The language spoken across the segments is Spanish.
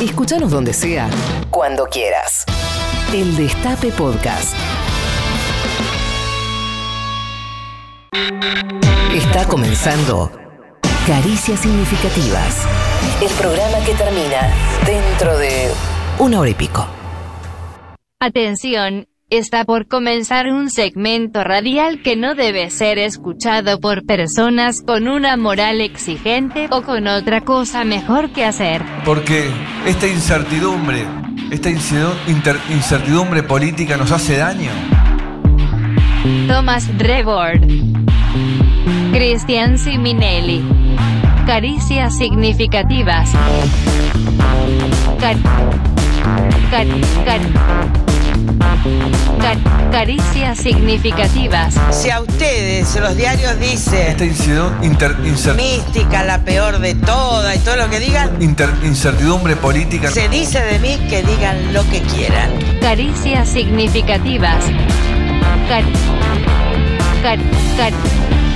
Escúchanos donde sea, cuando quieras. El Destape Podcast. Está comenzando Caricias Significativas. El programa que termina dentro de una hora y pico. Atención, está por comenzar un segmento radial que no debe ser escuchado por personas con una moral exigente o con otra cosa mejor que hacer. Porque esta incertidumbre, esta incertidumbre política nos hace daño. Thomas Rebord. Cristian Siminelli. Caricias significativas. Car- car- car- car- caricias significativas. Si a ustedes los diarios Esta dicen incer- inter- incer- mística, la peor de todas y todo lo que digan, inter- incertidumbre política. se dice de mí que digan lo que quieran. Caricias significativas. Car- car- car-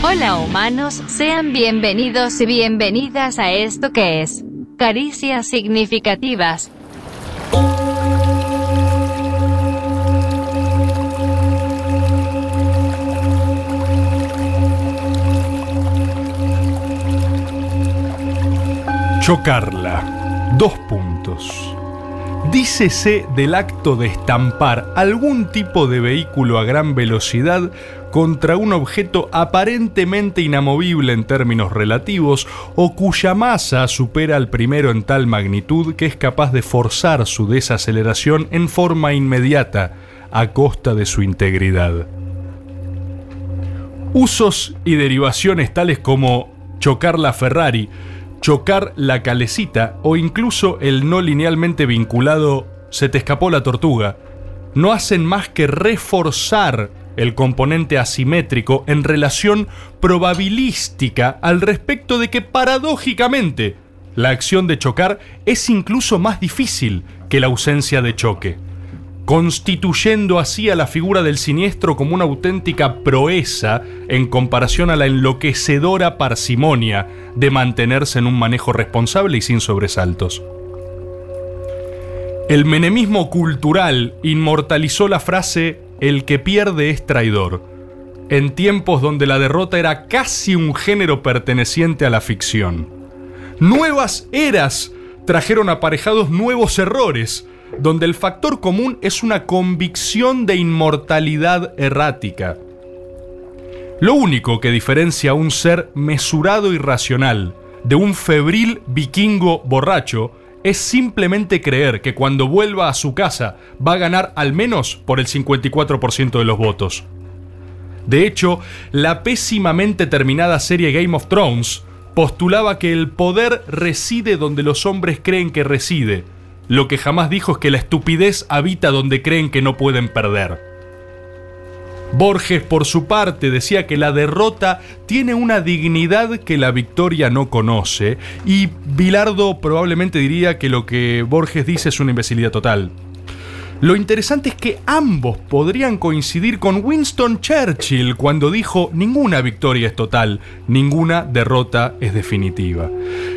Hola humanos, sean bienvenidos y bienvenidas a esto que es Caricias significativas. Chocarla. Dos puntos. Dícese del acto de estampar algún tipo de vehículo a gran velocidad contra un objeto aparentemente inamovible en términos relativos o cuya masa supera al primero en tal magnitud que es capaz de forzar su desaceleración en forma inmediata a costa de su integridad. Usos y derivaciones tales como chocar la Ferrari, chocar la calecita o incluso el no linealmente vinculado se te escapó la tortuga, no hacen más que reforzar el componente asimétrico en relación probabilística al respecto de que paradójicamente la acción de chocar es incluso más difícil que la ausencia de choque constituyendo así a la figura del siniestro como una auténtica proeza en comparación a la enloquecedora parsimonia de mantenerse en un manejo responsable y sin sobresaltos. El menemismo cultural inmortalizó la frase el que pierde es traidor, en tiempos donde la derrota era casi un género perteneciente a la ficción. Nuevas eras trajeron aparejados nuevos errores, donde el factor común es una convicción de inmortalidad errática. Lo único que diferencia a un ser mesurado y racional de un febril vikingo borracho es simplemente creer que cuando vuelva a su casa va a ganar al menos por el 54% de los votos. De hecho, la pésimamente terminada serie Game of Thrones postulaba que el poder reside donde los hombres creen que reside. Lo que jamás dijo es que la estupidez habita donde creen que no pueden perder. Borges, por su parte, decía que la derrota tiene una dignidad que la victoria no conoce, y Bilardo probablemente diría que lo que Borges dice es una imbecilidad total. Lo interesante es que ambos podrían coincidir con Winston Churchill cuando dijo ninguna victoria es total, ninguna derrota es definitiva.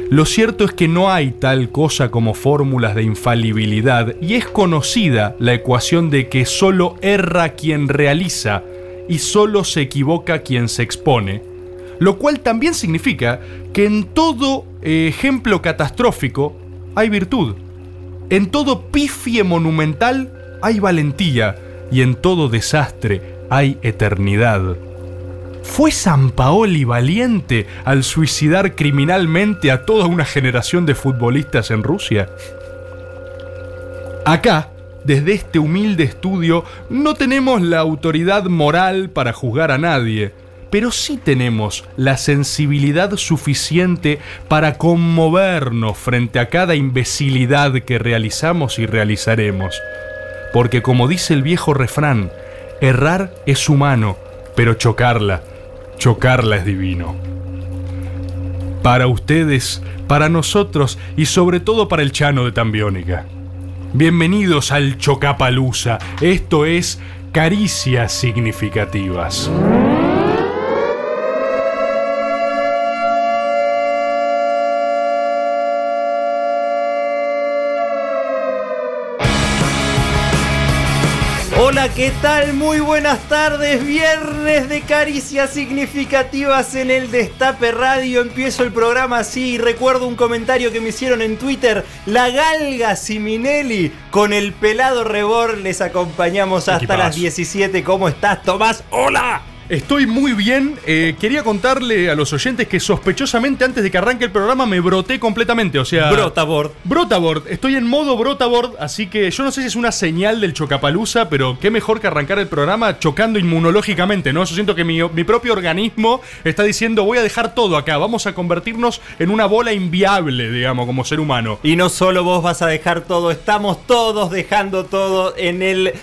Lo cierto es que no hay tal cosa como fórmulas de infalibilidad y es conocida la ecuación de que solo erra quien realiza y solo se equivoca quien se expone, lo cual también significa que en todo eh, ejemplo catastrófico hay virtud. En todo pifie monumental hay valentía y en todo desastre hay eternidad. ¿Fue San Paoli valiente al suicidar criminalmente a toda una generación de futbolistas en Rusia? Acá, desde este humilde estudio, no tenemos la autoridad moral para juzgar a nadie, pero sí tenemos la sensibilidad suficiente para conmovernos frente a cada imbecilidad que realizamos y realizaremos. Porque como dice el viejo refrán, errar es humano, pero chocarla, chocarla es divino. Para ustedes, para nosotros y sobre todo para el Chano de Tambiónica. Bienvenidos al Chocapalusa. Esto es Caricias Significativas. ¿Qué tal? Muy buenas tardes. Viernes de caricias significativas en el Destape Radio. Empiezo el programa así y recuerdo un comentario que me hicieron en Twitter. La galga Siminelli con el pelado rebor. Les acompañamos hasta las 17. ¿Cómo estás, Tomás? ¡Hola! Estoy muy bien. Eh, quería contarle a los oyentes que sospechosamente antes de que arranque el programa me broté completamente. O sea. Brotaboard. Brotaboard. Estoy en modo Brotaboard, así que yo no sé si es una señal del chocapalusa, pero qué mejor que arrancar el programa chocando inmunológicamente, ¿no? Yo siento que mi, mi propio organismo está diciendo voy a dejar todo acá, vamos a convertirnos en una bola inviable, digamos, como ser humano. Y no solo vos vas a dejar todo, estamos todos dejando todo en el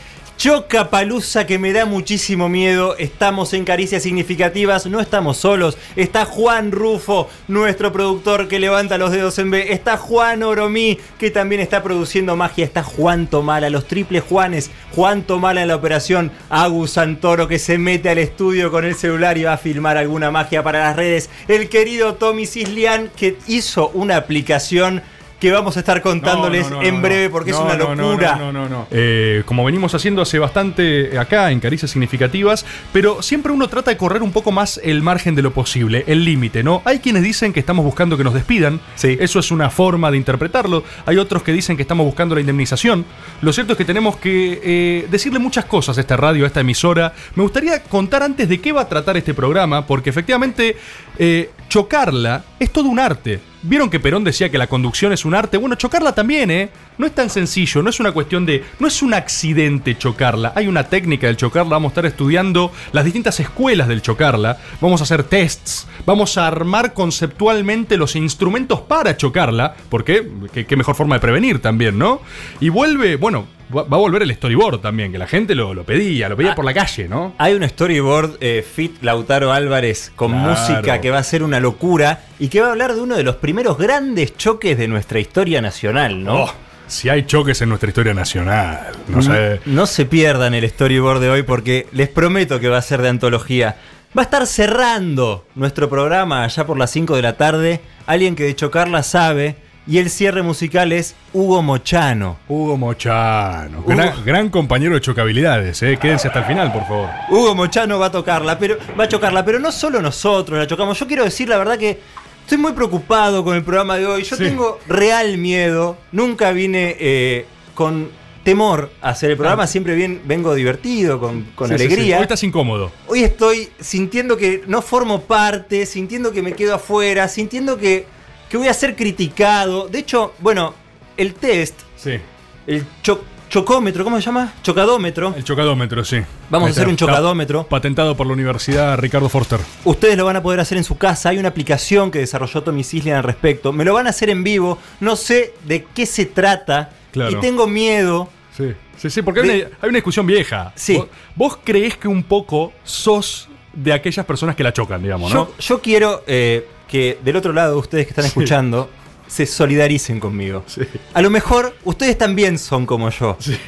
Chocapalusa que me da muchísimo miedo. Estamos en Caricias Significativas, no estamos solos. Está Juan Rufo, nuestro productor que levanta los dedos en B. Está Juan Oromí, que también está produciendo magia. Está Juan Tomala, los triples Juanes. Juan Tomala en la operación. Agus Santoro que se mete al estudio con el celular y va a filmar alguna magia para las redes. El querido Tommy Cislian que hizo una aplicación que vamos a estar contándoles No, no, no, en breve porque No, es una no, no, locura. No, no, no, no. Eh, como venimos haciendo hace bastante acá en Caricias Significativas, pero siempre uno trata de correr un poco más el margen de lo posible, el límite, ¿no? Hay quienes dicen que estamos buscando que nos despidan, Sí. eso es una forma de interpretarlo. Hay otros que dicen que estamos buscando la indemnización. Lo cierto es que tenemos que eh, decirle muchas cosas a esta radio, a esta emisora. Me gustaría contar antes de qué va a tratar este programa, porque efectivamente eh, chocarla es todo un arte. ¿Vieron que Perón decía que la conducción es un arte? Bueno, chocarla también, ¿eh? No es tan sencillo, no es una cuestión de... No es un accidente chocarla, hay una técnica del chocarla, vamos a estar estudiando las distintas escuelas del chocarla, vamos a hacer tests, vamos a armar conceptualmente los instrumentos para chocarla, porque qué, qué mejor forma de prevenir también, ¿no? Y vuelve, bueno, va, a volver el storyboard también, que la gente lo, lo pedía, lo pedía Ah. por la calle, ¿no? Hay un storyboard eh, fit Lautaro Álvarez con Claro. música que va a ser una locura y que va a hablar de uno de los primeros grandes choques de nuestra historia nacional, ¿no? Oh, si hay choques en nuestra historia nacional, no sé. No se pierdan el storyboard de hoy porque les prometo que va a ser de antología. Va a estar cerrando nuestro programa allá por las 5 de la tarde. Alguien que de chocarla sabe. Y el cierre musical es Hugo Mochano. Hugo Mochano, Hugo- gran, gran compañero de chocabilidades, ¿eh? Quédense hasta el final, por favor. Hugo Mochano va a tocarla, pero va a chocarla, pero no solo nosotros la chocamos. Yo quiero decir la verdad que estoy muy preocupado con el programa de hoy. Yo Sí. tengo real miedo. Nunca vine eh, con temor a hacer el programa. Ah. Siempre bien, vengo divertido, con, con Sí, sí, sí. alegría. Hoy estás incómodo. Hoy estoy sintiendo que no formo parte, sintiendo que me quedo afuera, sintiendo que, que voy a ser criticado. De hecho, bueno, el test, Sí. el cho- chocómetro, ¿cómo se llama? Chocadómetro. El chocadómetro, sí. Vamos a hacer un chocadómetro. Patentado por la Universidad Ricardo Forster. Ustedes lo van a poder hacer en su casa. Hay una aplicación que desarrolló Tommy Cislian al respecto. Me lo van a hacer en vivo. No sé de qué se trata. Claro. Y tengo miedo. Sí, sí, sí, porque hay una, hay una discusión vieja. Sí. ¿Vos, vos creés que un poco sos de aquellas personas que la chocan, digamos, ¿no? Yo, yo quiero eh, que del otro lado, ustedes que están escuchando, se solidaricen conmigo. Sí. A lo mejor ustedes también son como yo. Sí.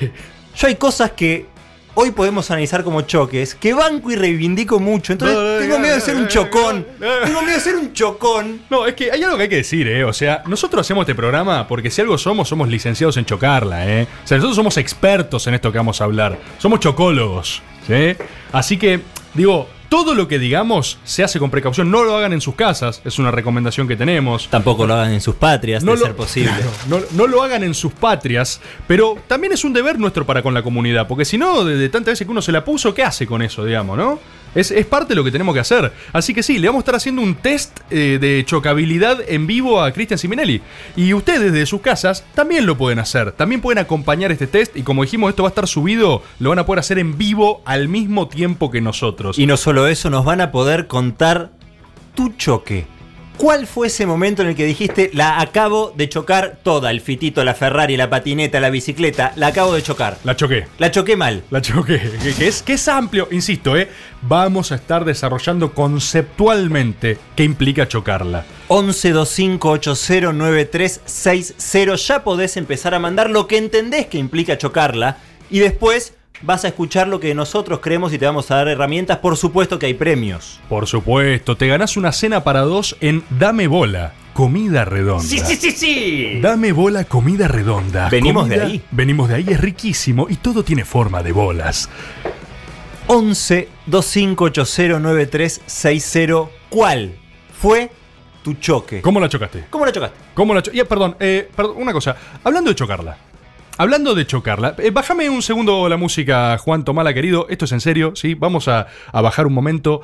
Yo hay cosas que hoy podemos analizar como choques, que banco y reivindico mucho. Entonces No, no, tengo miedo de ser un chocón. Tengo miedo de ser un chocón. No, es que hay algo que hay que decir, ¿eh? O sea, nosotros hacemos este programa porque si algo somos, somos licenciados en chocarla, ¿eh? O sea, nosotros somos expertos en esto que vamos a hablar. Somos chocólogos, ¿sí? Así que, digo, todo lo que digamos se hace con precaución. No lo hagan en sus casas, es una recomendación que tenemos. Tampoco lo hagan en sus patrias, No de lo, ser posible. Claro, no, no lo hagan en sus patrias, pero también es un deber nuestro para con la comunidad, porque si no, de, de tantas veces que uno se la puso, ¿qué hace con eso, digamos, no? Es, es parte de lo que tenemos que hacer. Así que sí, le vamos a estar haciendo un test eh, de chocabilidad en vivo a Cristian Siminelli. Y ustedes desde sus casas también lo pueden hacer. También pueden acompañar este test. Y como dijimos, esto va a estar subido, lo van a poder hacer en vivo al mismo tiempo que nosotros. Y no solo eso, nos van a poder contar tu choque. ¿Cuál fue ese momento en el que dijiste, la acabo de chocar toda, el fitito, la Ferrari, la patineta, la bicicleta, la acabo de chocar? La choqué. La choqué mal. La choqué, que, es, que es amplio, insisto, ¿eh? vamos a estar desarrollando conceptualmente qué implica chocarla. 1125809360. Ya podés empezar a mandar lo que entendés que implica chocarla. Y después vas a escuchar lo que nosotros creemos y te vamos a dar herramientas. Por supuesto que hay premios. Por supuesto, te ganás una cena para dos en Dame Bola. comida redonda. Sí, sí, sí, sí. Dame bola comida redonda. Venimos de ahí. Venimos de ahí, es riquísimo y todo tiene forma de bolas. 11 25809360. ¿Cuál fue tu choque? ¿Cómo la chocaste? ¿Cómo la chocaste? ¿Cómo la cho- Ya, perdón, eh, perdón, una cosa. Hablando de chocarla. Hablando de chocarla, eh, bájame un segundo la música, Juan Tomala, querido. Esto es en serio, ¿sí? Vamos a, a bajar un momento.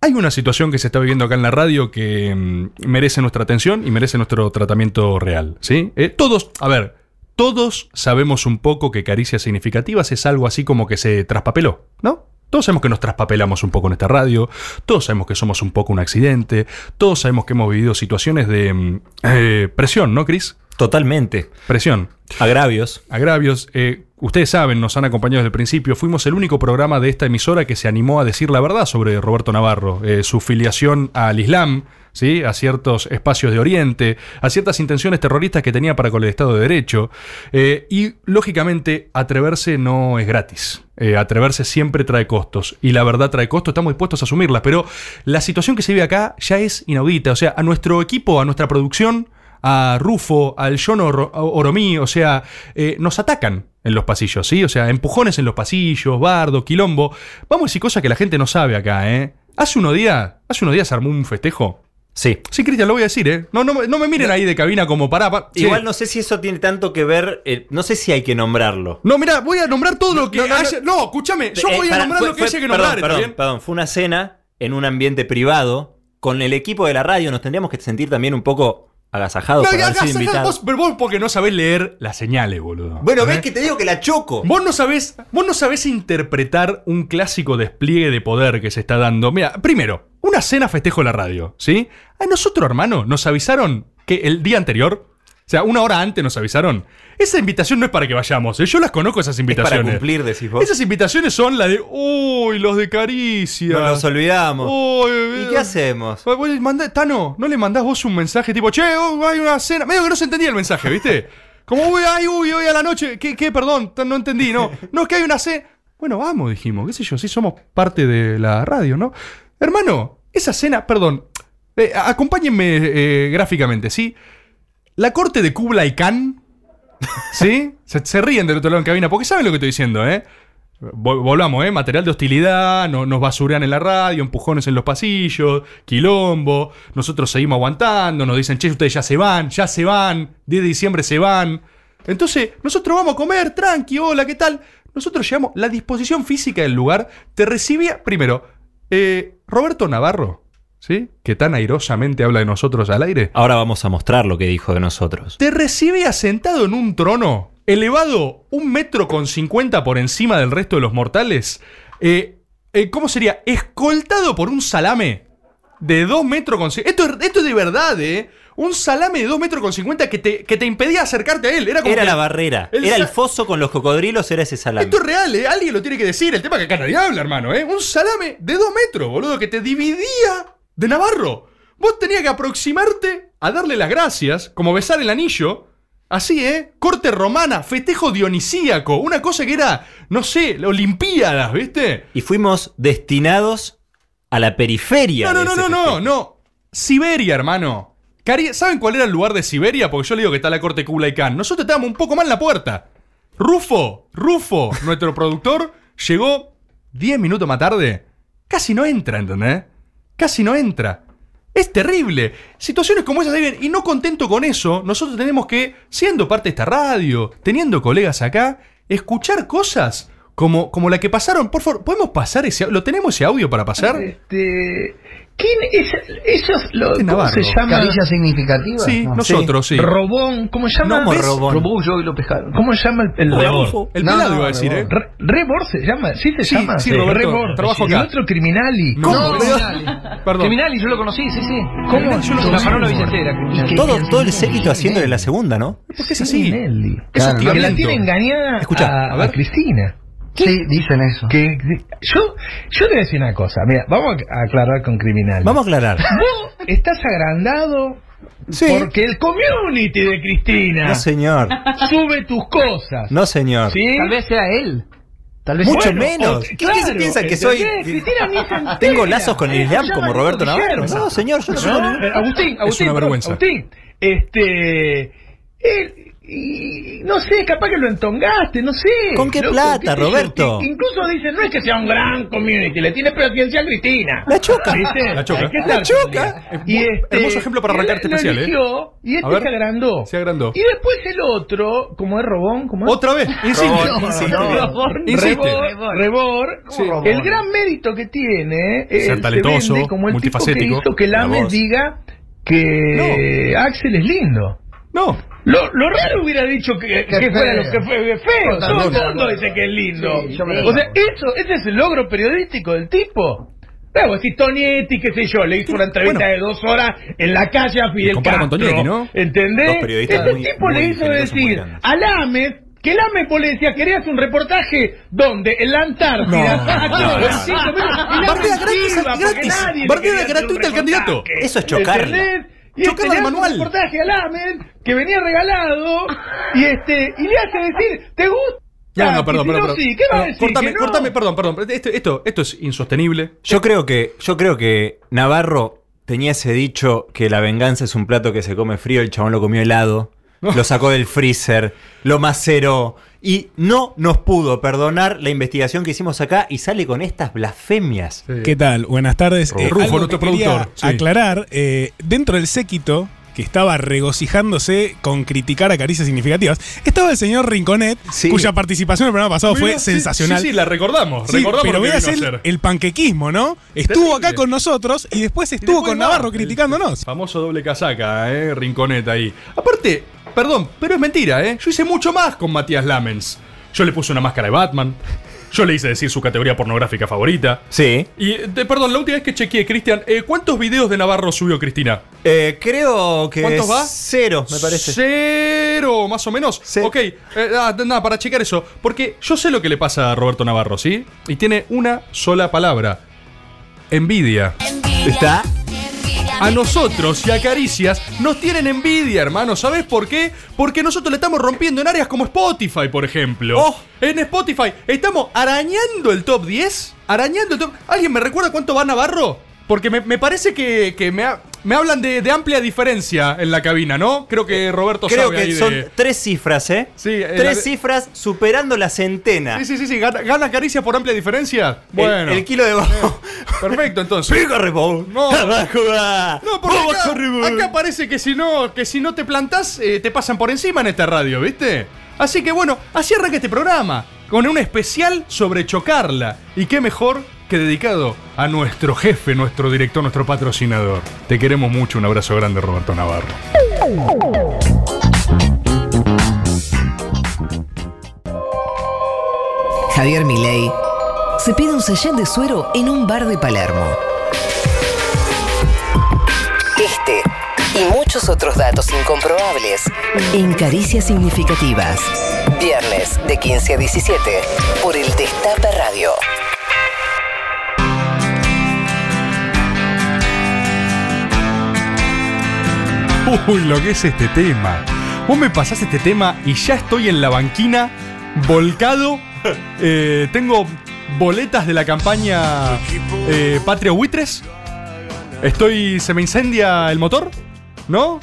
Hay una situación que se está viviendo acá en la radio que mm, merece nuestra atención y merece nuestro tratamiento real, ¿sí? Eh, todos, a ver, todos sabemos un poco que caricias significativas es algo así como que se traspapeló, ¿no? Todos sabemos que nos traspapelamos un poco en esta radio, todos sabemos que somos un poco un accidente, todos sabemos que hemos vivido situaciones de mm, eh, presión, ¿no, Cris? Totalmente. Presión Agravios. agravios. Eh, ustedes saben, nos han acompañado desde el principio. Fuimos el único programa de esta emisora que se animó a decir la verdad sobre Roberto Navarro, eh, su filiación al Islam. ¿Sí? a ciertos espacios de Oriente, a ciertas intenciones terroristas que tenía para con el Estado de Derecho. Eh, y, lógicamente, atreverse no es gratis. Eh, atreverse siempre trae costos. Y la verdad trae costos, estamos dispuestos a asumirlas. Pero la situación que se vive acá ya es inaudita. O sea, a nuestro equipo, a nuestra producción, a Rufo, al John Oro- Oromí, o sea, eh, nos atacan en los pasillos, ¿sí? O sea, empujones en los pasillos, bardo, quilombo. Vamos a decir cosas que la gente no sabe acá, ¿eh? Hace unos días, hace unos días armó un festejo. Sí. Sí, Cristian, lo voy a decir, ¿eh? No, no, me- no me miren ahí de cabina como para. Igual no sé si eso tiene tanto que ver. eh, no sé si hay que nombrarlo. No, mira, voy a nombrar todo lo que haya. No, escúchame, yo Eh, voy a nombrar fue- lo que fue- haya que perdón, nombrar, ¿está Perdón, perdón, fue una cena en un ambiente privado. Con el equipo de la radio nos tendríamos que sentir también un poco agasajados No, por vos, pero vos porque no sabés leer las señales, boludo. Bueno, ¿Eh? ves que te digo que la choco. Vos no sabés, vos no sabés interpretar un clásico despliegue de poder que se está dando. Mira, primero, una cena festejo en la radio, ¿sí? A nosotros, hermano, nos avisaron que el día anterior, o sea, una hora antes nos avisaron. Esa invitación no es para que vayamos, ¿eh? yo las conozco esas Es para invitaciones. cumplir, decís vos. Esas invitaciones son las de, uy, los de caricia. Nos los olvidamos. Uy, ¿Y qué hacemos? Vos- le mandá- Tano, ¿no le mandás vos un mensaje tipo, che, oh, hay una cena? Medio que no se entendía el mensaje, ¿viste? Como, uy, ay, uy, hoy a la noche. ¿Qué, qué? Perdón, no entendí, no. No, es que hay una cena. Bueno, vamos, dijimos, qué sé yo, sí somos parte de la radio, ¿no? Hermano, esa cena, perdón, eh, acompáñenme eh, gráficamente, ¿sí? La corte de Kublai Khan, ¿sí? Se, ríen del otro lado en cabina, porque saben lo que estoy diciendo, ¿eh? Vol- Volvamos, ¿eh? Material de hostilidad, no- nos basurean en la radio, empujones en los pasillos, quilombo. Nosotros seguimos aguantando, nos dicen, che, ustedes ya se van, ya se van, 10 de diciembre se van. Entonces, nosotros vamos a comer, tranqui, hola, ¿qué tal? Nosotros llegamos, la disposición física del lugar te recibía, primero, eh, Roberto Navarro, ¿sí? Que tan airosamente habla de nosotros al aire Ahora vamos a mostrar lo que dijo de nosotros. te recibe sentado en un trono, elevado un metro con cincuenta por encima del resto de los mortales. Eh, eh, ¿Cómo sería? Escoltado por un salame de dos metros con cincuenta. Esto, es- esto es de verdad, ¿eh? Un salame de dos metros con cincuenta que te, que te impedía acercarte a él. Era, como Era que- la barrera. el Era el foso con los cocodrilos, era ese salame. Esto es real, ¿eh? Alguien lo tiene que decir. El tema es que acá nadie habla, hermano, ¿eh? Un salame de dos metros, boludo, que te dividía de Navarro. Vos tenías que aproximarte a darle las gracias, como besar el anillo. Así, ¿eh? Corte romana, festejo dionisíaco. Una cosa que era, no sé, Olimpiadas, ¿viste? Y fuimos destinados a la periferia. No, no, de no, no, no, no. Siberia, hermano. ¿Saben cuál era el lugar de Siberia? Porque yo le digo que está la corte Kublai Khan. Nosotros estábamos un poco más en la puerta. Rufo, Rufo, nuestro productor, llegó 10 minutos más tarde. Casi no entra, ¿entendés? Casi no entra. Es terrible. Situaciones como esas viven. Y no contento con eso, nosotros tenemos que, siendo parte de esta radio, teniendo colegas acá, escuchar cosas como, como la que pasaron. Por favor, ¿podemos pasar ese? ¿Lo tenemos ese audio para pasar? Este, ¿Quién es? Esos, lo, ¿cómo Navarro. se llama? ¿Caricias significativas? Sí, No. nosotros, sí. Robón, ¿cómo se llama? No. Robón. Robón, yo y lo pescaron. ¿Cómo se llama el, el Rodolfo. El No, pelado no, iba a decir, ¿eh? Rebor. Re- Rebor se llama, ¿sí se Sí, llama? sí, Roberto, Rebor. trabajo Y acá. el otro Criminali. Pero- Criminali. Perdón. Criminali, yo lo conocí, sí, sí. ¿Cómo? Yo lo La conocí. Villatera. Criminali. Todo, todo el séquito haciéndole la segunda, ¿no? ¿Por qué es así? Que la tiene engañada Escuchá, a, a ver. Sí, dicen eso. Que, yo, yo te voy a decir una cosa. Mira, vamos a aclarar con Criminali. Vamos a aclarar. Vos estás agrandado Sí. porque el community de Cristina No, señor. sube tus cosas. No, señor. ¿Sí? Tal vez sea él. Tal vez Mucho Bueno, menos. o- ¿Quién claro, se piensa que soy? Tengo lazos con el Islam como Roberto Navarro. No, señor, yo no soy. No, eh, Agustín, Agustín, una vergüenza. Agustín, este, él, y, no sé, capaz que lo entongaste, no sé. ¿Con qué plata, Roberto? que incluso dicen, no es que sea un gran community, le tiene paciencia a Cristina. La choca. ¿Viste? La choca. La choca. Y este, Hermoso ejemplo para y arrancar este lo especial, ¿eh? eligió, Y A este ver. se agrandó. Se agrandó. Y después el otro, como es Robón, como es Otra vez, insiste. Robón, insiste. Rebor, Insiste. Rebor, Rebor. Sí. El gran mérito que tiene es Ser talentoso, se como el multifacético. tipo que hizo que La Lames diga que Axel es lindo. No. Lo, lo raro hubiera dicho que, que fuera feo. lo que fue feo. Todo el mundo dice que es lindo. Sí, o sea, eso, ese es el logro periodístico del tipo. Claro, si Tonietti, qué sé yo, le hizo una entrevista Bueno. de dos horas en la calle a Fidel con Castro. Tonietti, ¿no? ¿Entendés? Este muy- tipo le hizo decir a Lames que Lames vos le decía, querías un reportaje donde en la Antártida. No, no, no. gratis, gratis. un gratuita al candidato. Eso es chocarla. Chocarla este, al le hace manual. Un reportaje a Lames que venía regalado y este y le hace decir, ¿te gusta? No, no, perdón, si perdón, no, perdón. sí, ¿qué va a No, decir? Cortame, Que no. cortame, perdón, perdón. Esto, esto, esto es insostenible. Yo creo que, yo creo que Navarro tenía ese dicho que la venganza es un plato que se come frío, el chabón lo comió helado, lo sacó del freezer, lo maceró y no nos pudo perdonar la investigación que hicimos acá y sale con estas blasfemias. ¿Qué tal? Buenas tardes. Rufo, algo nuestro que quería productor, sí. Aclarar, eh, dentro del séquito que estaba regocijándose con criticar a caricias significativas, estaba el señor Rinconet, Sí. cuya participación en el programa pasado fue Mira, sensacional. Sí, sí, la recordamos. Sí, recordamos pero hacer hacer. el panquequismo, ¿no? Estuvo Terrible. acá con nosotros y después Y estuvo después con va, Navarro el- criticándonos. Famoso doble casaca, eh, Rinconeta ahí. Aparte, perdón, pero es mentira, ¿eh? Yo hice mucho más con Matías Lamens. Yo le puse una máscara de Batman. Yo le hice decir su categoría pornográfica favorita. Sí. Y, de- perdón, la última vez que chequeé, Cristian, eh, ¿cuántos videos de Navarro subió Cristina? Eh, creo que ¿Cuántos va? cero, me parece. Cero, más o menos. Sí. Ok, eh, ah, nada, para checar eso. Porque yo sé lo que le pasa a Roberto Navarro, ¿sí? Y tiene una sola palabra. Envidia. ¿Está? A nosotros y a Caricias nos tienen envidia, hermano. ¿Sabes por qué? Porque nosotros le estamos rompiendo en áreas como Spotify, por ejemplo. Oh. En Spotify estamos arañando el top 10. Arañando el top. ¿Alguien me recuerda cuánto va Navarro? Porque me, me parece que, que me, ha- me hablan de, de amplia diferencia en la cabina, ¿no? Creo que Roberto Creo sabe ahí que de- son tres cifras, ¿eh? Sí, eh, tres la- cifras superando la centena. Sí, sí, sí, sí. ¿Gana, gana Caricia por amplia diferencia? El- Bueno. el, kilo de bajo. Perfecto, entonces. ¡Pega, Rebón! No. No, porque ¡Vamos, acá, acá parece que si no, que si no te plantás, eh, te pasan por encima en esta radio, ¿viste? Así que bueno, así arranca este programa, con un especial sobre chocarla. Y qué mejor que dedicado a nuestro jefe, nuestro director, nuestro patrocinador. Te queremos mucho, un abrazo grande, Roberto Navarro. Javier Milei se pide un sallén de suero en un bar de Palermo. Este y muchos otros datos incomprobables en Caricias Significativas. Viernes de 15 a 17 por el Destape Radio. Uy, lo que es este tema. Vos me pasás este tema y ya estoy en la banquina, volcado. Eh, tengo boletas de la campaña eh, Patria Buitres. Estoy. Se me incendia el motor, ¿no?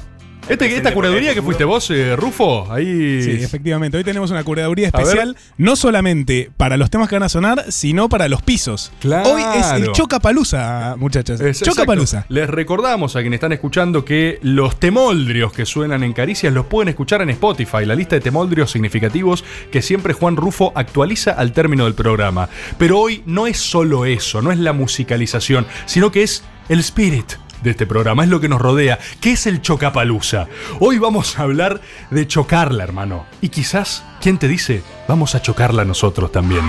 Este, esta curaduría que fuiste vos, eh, Rufo, ahí. Sí, efectivamente. Hoy tenemos una curaduría especial, no solamente para los temas que van a sonar, sino para los pisos. Claro. Hoy es el Chocapalusa, muchachos. Es- Chocapalusa. exacto. Les recordamos a quienes están escuchando que los temoldrios que suenan en Caricias los pueden escuchar en Spotify, la lista de temoldrios significativos que siempre Juan Rufo actualiza al término del programa. Pero hoy no es solo eso, no es la musicalización, sino que es el spirit de este programa, es lo que nos rodea, que es el chocapalusa. Hoy vamos a hablar de chocarla, hermano. Y quizás, ¿quién te dice? Vamos a chocarla nosotros también.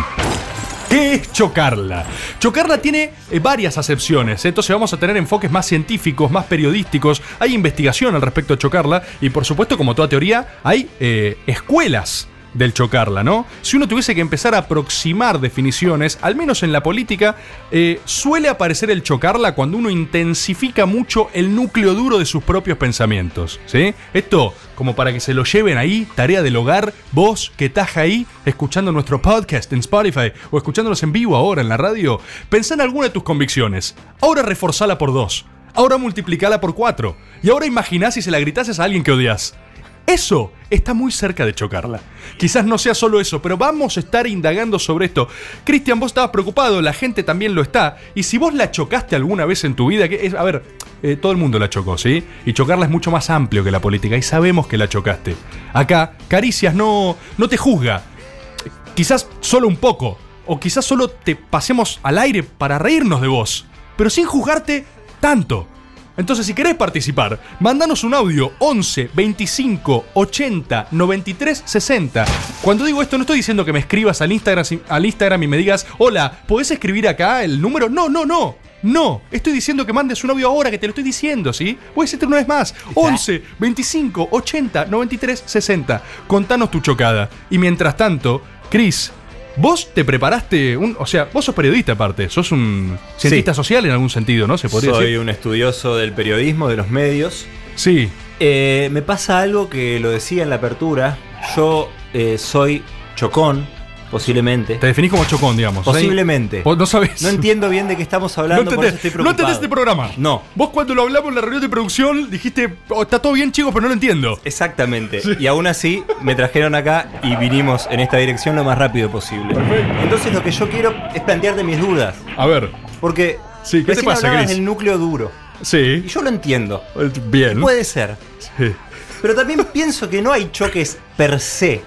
¿Qué es chocarla? Chocarla tiene eh, varias acepciones, entonces vamos a tener enfoques más científicos, más periodísticos, hay investigación al respecto de chocarla y por supuesto como toda teoría hay eh, escuelas del chocarla, ¿no? Si uno tuviese que empezar a aproximar definiciones, al menos en la política, eh, suele aparecer el chocarla cuando uno intensifica mucho el núcleo duro de sus propios pensamientos, ¿sí? Esto, como para que se lo lleven ahí, tarea del hogar, vos que estás ahí escuchando nuestro podcast en Spotify o escuchándonos en vivo ahora en la radio, pensá en alguna de tus convicciones. Ahora reforzala por dos. Ahora multiplicala por cuatro. Y ahora imaginá si se la gritases a alguien que odias. Eso está muy cerca de chocarla. Quizás no sea solo eso, pero vamos a estar indagando sobre esto. Cristian, vos estabas preocupado, la gente también lo está. Y si vos la chocaste alguna vez en tu vida, que es, a ver, eh, todo el mundo la chocó, ¿sí? Y chocarla es mucho más amplio que la política y sabemos que la chocaste. Acá, Caricias no, no te juzga. Quizás solo un poco, o quizás solo te pasemos al aire para reírnos de vos, pero sin juzgarte tanto. Entonces, si querés participar, mándanos un audio 11 25 80 93 60. Cuando digo esto, no estoy diciendo que me escribas al Instagram, al Instagram y me digas, hola, ¿podés escribir acá el número? No, no, no. No, estoy diciendo que mandes un audio ahora, que te lo estoy diciendo, ¿sí? Voy a decirte una vez más. 11 25 80 93 60. Contanos tu chocada. Y mientras tanto, Chris, vos te preparaste, un, o sea, vos sos periodista aparte, sos un cientista social en algún sentido, ¿no? Se podría Soy decir. un estudioso del periodismo, de los medios. Sí. Eh, me pasa algo que lo decía en la apertura. Yo eh, soy chocón, posiblemente. Te definís como chocón, digamos. Posiblemente. Vos no sabés. No entiendo bien de qué estamos hablando, no por eso entendés, estoy no preocupado. entendés este programa. No. Vos cuando lo hablamos en la reunión de producción dijiste, "Oh, está todo bien chicos, pero no lo entiendo. Exactamente. Y aún así me trajeron acá y vinimos en esta dirección lo más rápido posible. Entonces lo que yo quiero es plantearte mis dudas. A ver. Porque Sí, ¿qué te pasa, Chris? del núcleo duro. Sí. Y yo lo entiendo. Bien. Puede ser. Sí. Pero también pienso que no hay choques per se.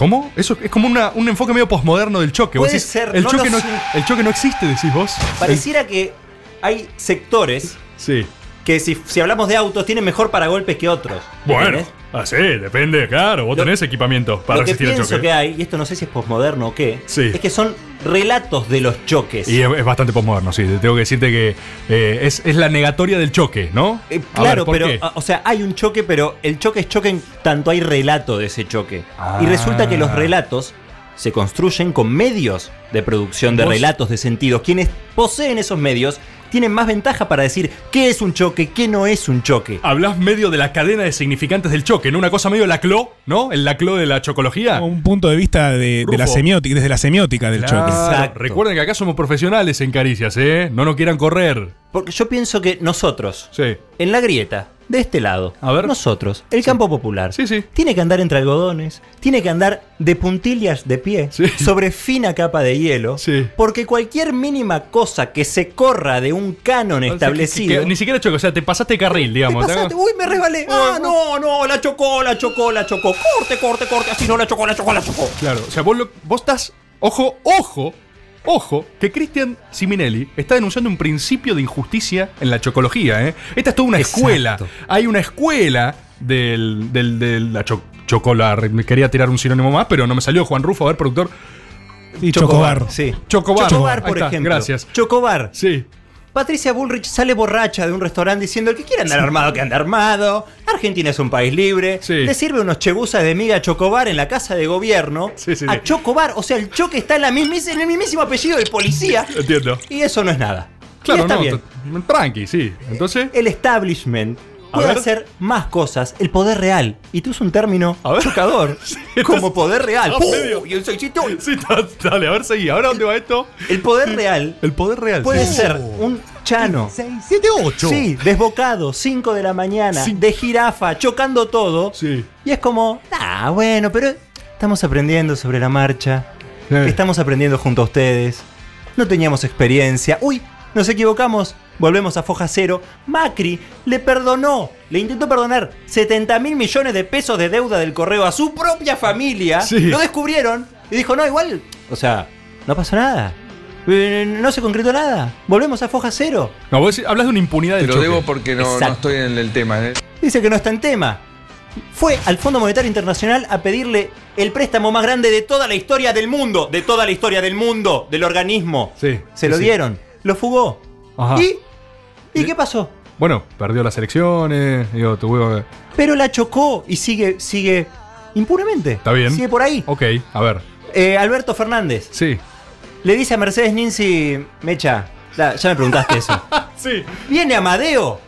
¿Cómo? Eso es como una- un enfoque medio posmoderno del choque. Vos Puede decís, ser, el, no choque no, sé. el choque no existe, decís vos. Pareciera que hay sectores Sí. que si, si hablamos de autos tienen mejor paragolpes que otros. Bueno, ¿entendés? así, depende, claro. Vos Lo- tenés equipamiento para Lo que resistir el pienso choque. que hay, y esto no sé si es posmoderno o qué, Sí. es que son relatos de los choques. Y es, es bastante posmoderno, sí. Tengo que decirte que eh, es, es la negatoria del choque, ¿no? Eh, claro, ver, ¿por pero, qué? ah, o sea, hay un choque, pero el choque es choque en tanto hay relato de ese choque. Y resulta que Ah. los relatos se construyen con medios de producción de Vos- relatos de sentidos. Quienes poseen esos medios tienen más ventaja para decir qué es un choque, qué no es un choque. Hablas medio de la cadena de significantes del choque, ¿no? Una cosa medio lacló, ¿no? El lacló de la chocología. Un punto de vista de, de la semiótica, desde la semiótica del Claro. choque. Exacto. Recuerden que acá somos profesionales en caricias, ¿eh? No nos quieran correr. Porque yo pienso que nosotros, Sí. en la grieta, de este lado, A ver. nosotros, el campo popular, Sí, sí. tiene que andar entre algodones, tiene que andar de puntillas de pie, Sí. sobre fina capa de hielo, Sí. porque cualquier mínima cosa que se corra de un canon O sea, establecido... que- que ni siquiera choque, o sea, te pasaste carril, ¿Te digamos. ¿te pasaste? Uy, me resbalé. Ah, no, no, la chocó, la chocó, la chocó. Corte, corte, corte. Así no la chocó, la chocó, la chocó. Claro, o sea, vos, lo- vos estás. Ojo, ojo, ojo, que Cristian Siminelli está denunciando un principio de injusticia en la chocología, ¿eh? Esta es toda una Exacto. escuela. Hay una escuela del, del- de la cho- chocolar. Me Quería tirar un sinónimo más, pero no me salió Juan Rufo, a ver, productor. Y Chocobar. Sí. Chocobar. Chocobar, por ejemplo. gracias. Chocobar. Sí. Patricia Bullrich sale borracha de un restaurante diciendo el que quiera andar armado, que anda armado. Argentina es un país libre. Sí. Le sirve unos chebusas de miga a Chocobar en la casa de gobierno. Sí, sí, a. Chocobar. O sea, el choque está en, la mismis- en el mismísimo apellido del policía. Entiendo. Y eso no es nada. Y Claro, está no, bien. tranqui, sí. Entonces. El establishment puede ver. hacer más cosas. El poder real. Y tú usas un término A ver. chocador. como poder real. Ah. Y un seisito. Sí, da- dale, a ver, seguí. ¿Ahora dónde va esto? El poder real El poder real. puede sí. ser un chano. 6, 7, 8. Sí, desbocado, 5 de la mañana, Sí. de jirafa, chocando todo. Sí. Y es como, ah, bueno, pero estamos aprendiendo sobre la marcha. Eh. Estamos aprendiendo junto a ustedes. No teníamos experiencia. Uy, nos equivocamos. Volvemos a foja cero. Macri le perdonó, le intentó perdonar 70 mil millones de pesos de deuda del correo a su propia familia. Sí. Lo descubrieron y dijo, no, igual, o sea, no pasó nada. Eh, No se concretó nada. Volvemos a foja cero. No, vos decís- hablas de una impunidad Te del lo choque. debo porque no, estoy en el tema. ¿eh? Dice que no está en tema. Fue al Fondo Monetario Internacional a pedirle el préstamo más grande de toda la historia del mundo. De toda la historia del mundo, del organismo. Sí, Se sí, lo sí. dieron. Lo fugó. Ajá. ¿Y? ¿Y qué pasó? Bueno, perdió las elecciones. Digo, tuvo. Pero la chocó y sigue, sigue impunemente. Está bien. Sigue por ahí. Ok, a ver. Eh, Alberto Fernández. Sí. Le dice a Mercedes Ninzi, Mecha, la- ya me preguntaste eso. Sí. Viene Amadeo.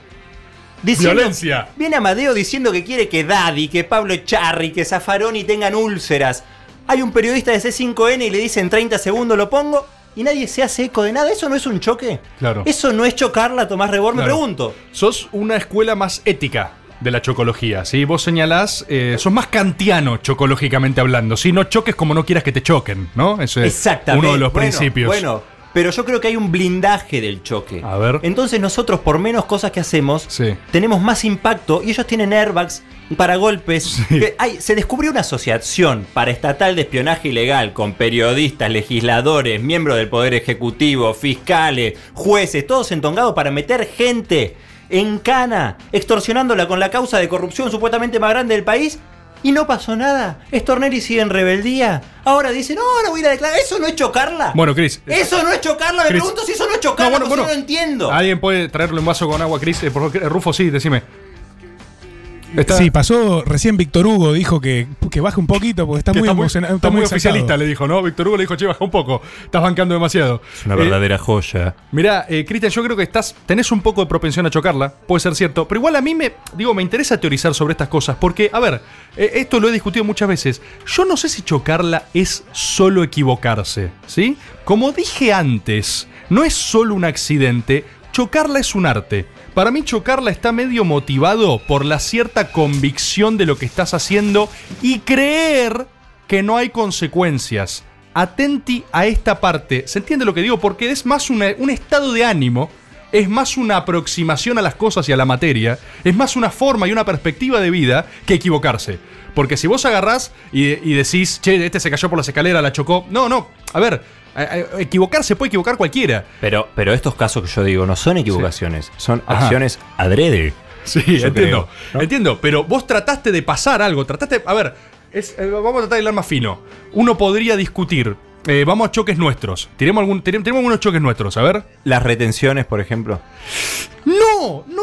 Diciendo, Violencia. Viene Amadeo diciendo que quiere que Daddy, que Pablo Charri, que Zaffaroni tengan úlceras. Hay un periodista de C5N y le dice en 30 segundos lo pongo y nadie se hace eco de nada. ¿Eso no es un choque? Claro. ¿Eso no es chocarla, Tomás Rebor? Me Claro. pregunto. Sos una escuela más ética de la chocología, ¿sí? Vos señalás, eh, sos más kantiano chocológicamente hablando, ¿sí? No choques como no quieras que te choquen, ¿no? Ese es uno de los Bueno, principios. Bueno, pero yo creo que hay un blindaje del choque. A ver. Entonces nosotros, por menos cosas que hacemos, Sí. tenemos más impacto y ellos tienen airbags para golpes. Que hay- se descubrió una asociación paraestatal de espionaje ilegal con periodistas, legisladores, miembros del Poder Ejecutivo, fiscales, jueces, todos entongados para meter gente en cana, extorsionándola con la causa de corrupción supuestamente más grande del país. Y no pasó nada. Stornelli sigue en rebeldía. Ahora dice, no, ahora voy a ir a declarar. ¿Eso no es chocarla? Bueno, Cris. Eso no es chocarla. Me Chris. pregunto si eso no es chocarla. No, bueno, porque bueno. yo no entiendo. ¿Alguien puede traerle un vaso con agua, Cris? Eh, favor, Rufo, sí, decime. Está- Sí, pasó recién Víctor Hugo, dijo que, que baje un poquito porque está que muy está muy, emocionado. está muy exaltado. oficialista, le dijo, ¿no? Víctor Hugo le dijo, che, baja un poco. Estás bancando demasiado. Es una Eh, verdadera joya. Mirá, eh, Cristian, yo creo que estás, tenés un poco de propensión a chocarla, puede ser cierto, pero igual a mí me, digo, me interesa teorizar sobre estas cosas, porque, a ver, eh, esto lo he discutido muchas veces, yo no sé si chocarla es solo equivocarse, ¿sí? Como dije antes, no es solo un accidente, chocarla es un arte. Para mí chocarla está medio motivado por la cierta convicción de lo que estás haciendo y creer que no hay consecuencias. Atenti a esta parte. ¿Se entiende lo que digo? Porque es más una- un estado de ánimo, es más una aproximación a las cosas y a la materia, es más una forma y una perspectiva de vida que equivocarse. Porque si vos agarrás y, y decís, che, este se cayó por las escaleras, la chocó. No, no. A ver, equivocarse puede equivocar cualquiera. Pero, pero estos casos que yo digo no son equivocaciones, son Ajá. acciones adrede. Sí, entiendo. creo, ¿no? Entiendo, pero vos trataste de pasar algo, trataste. A ver, es- eh, vamos a tratar de hablar más fino. Uno podría discutir. eh, vamos a choques nuestros. Tenemos, algún, tenemos, tenemos algunos choques nuestros, a ver. Las retenciones, por ejemplo. No, no, no, no,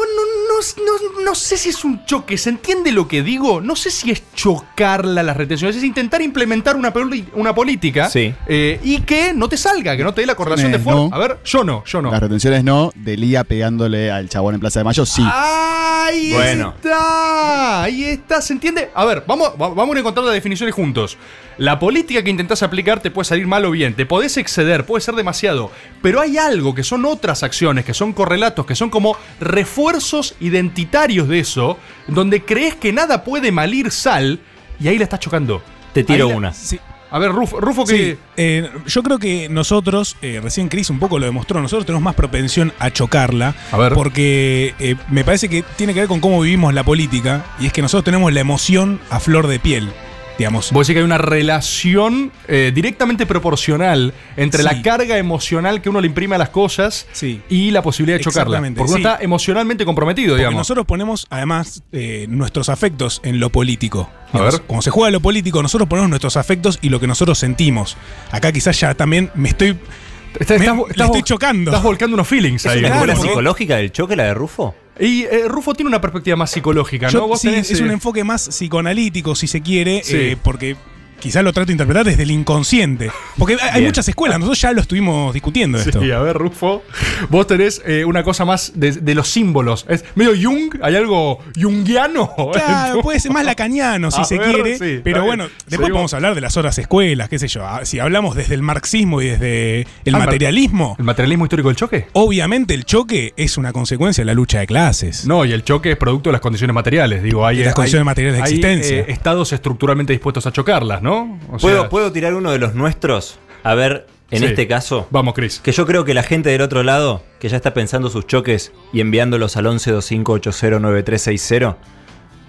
no, no sé si es un choque. ¿Se entiende lo que digo? No sé si es chocarla las retenciones. Es intentar implementar una, una política Sí. eh, y que no te salga, que no te dé la correlación Eh, de fuerza. no. A ver, yo no, yo no. Las retenciones no, Delía pegándole al chabón en Plaza de Mayo, sí. Ahí Bueno. está, ahí está, ¿se entiende? A ver, vamos, va- vamos a encontrar las definiciones juntos. La política que intentás aplicar te puede salir mal o bien, te podés exceder, puede ser demasiado, pero hay algo que son otras acciones, que son correlatos, que son como refuerzos identitarios de eso, donde crees que nada puede malir sal y ahí la estás chocando. Te tiro Ahí la- una. Sí, A ver, Rufo, Rufo que... sí, eh, yo creo que nosotros, eh, recién Chris un poco lo demostró, nosotros tenemos más propensión a chocarla. A ver. Porque eh, me parece que tiene que ver con cómo vivimos la política. Y es que nosotros tenemos la emoción a flor de piel. Digamos. Vos decís que hay una relación eh, directamente proporcional entre Sí. la carga emocional que uno le imprime a las cosas Sí. y la posibilidad de chocarla. Porque uno sí. está emocionalmente comprometido, Porque digamos. nosotros ponemos además eh, nuestros afectos en lo político. A ver. Cuando se juega lo político, nosotros ponemos nuestros afectos y lo que nosotros sentimos. Acá quizás ya también me estoy. Está- me- estás- le estás estoy chocando. Estás volcando unos feelings ¿Es ahí. escuela porque- psicológica del choque la de Rufo? Y eh, Rufo tiene una perspectiva más psicológica, Yo- ¿no? Vos sí, tenés, es eh, un enfoque más psicoanalítico, si se quiere, Sí. eh, porque quizás lo trato de interpretar desde el inconsciente. Porque hay, Bien. muchas escuelas, nosotros ya lo estuvimos discutiendo esto. Sí, a ver, Rufo. Vos tenés eh, una cosa más de, de los símbolos. Es medio Jung, hay algo jungiano. Claro, puede ser más lacaniano si A se ver, quiere. sí, pero bien. bueno, después Seguimos. podemos hablar de las otras escuelas, qué sé yo. Ah, Si hablamos desde el marxismo y desde el Ah, materialismo, ¿El materialismo histórico del choque? obviamente el choque es una consecuencia de la lucha de clases. No, y el choque es producto de las condiciones materiales. Digo, hay, De las condiciones hay- materiales de hay, existencia. eh, estados estructuralmente dispuestos a chocarlas, ¿no? O ¿Puedo, sea- ¿Puedo tirar uno de los nuestros? A ver, en Sí. este caso. Vamos, Chris. Que yo creo que la gente del otro lado, que ya está pensando sus choques y enviándolos al 1125809360,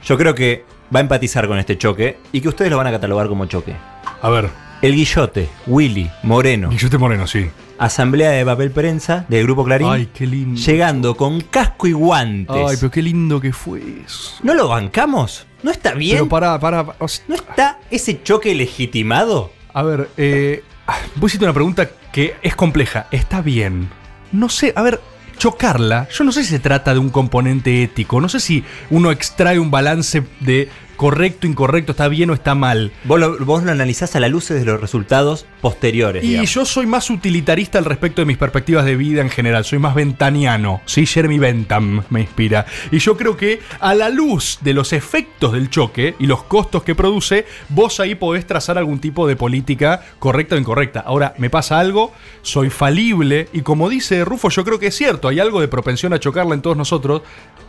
yo creo que va a empatizar con este choque y que ustedes lo van a catalogar como choque. A ver, El Guillote, Willy, Moreno, Guillote Moreno, sí. asamblea de papel prensa del Grupo Clarín, Ay, qué lindo. llegando con casco y guantes. Ay, pero qué lindo que fue eso. ¿No lo bancamos? ¿No está bien? Pero para, para. o sea, ¿No está ese choque legitimado? a ver, eh, vos hiciste una pregunta que es compleja. Está bien. No sé, a ver, chocarla. Yo no sé si se trata de un componente ético. No sé si uno extrae un balance de correcto, incorrecto, está bien o está mal. Vos lo, vos lo analizás a la luz de los resultados posteriores. Y digamos. yo soy más utilitarista al respecto de mis perspectivas de vida en general. Soy más ventaniano. Sí, Jeremy Bentham me inspira. Y yo creo que a la luz de los efectos del choque y los costos que produce, vos ahí podés trazar algún tipo de política correcta o incorrecta. Ahora, me pasa algo, soy falible y como dice Rufo, yo creo que es cierto. Hay algo de propensión a chocarla en todos nosotros.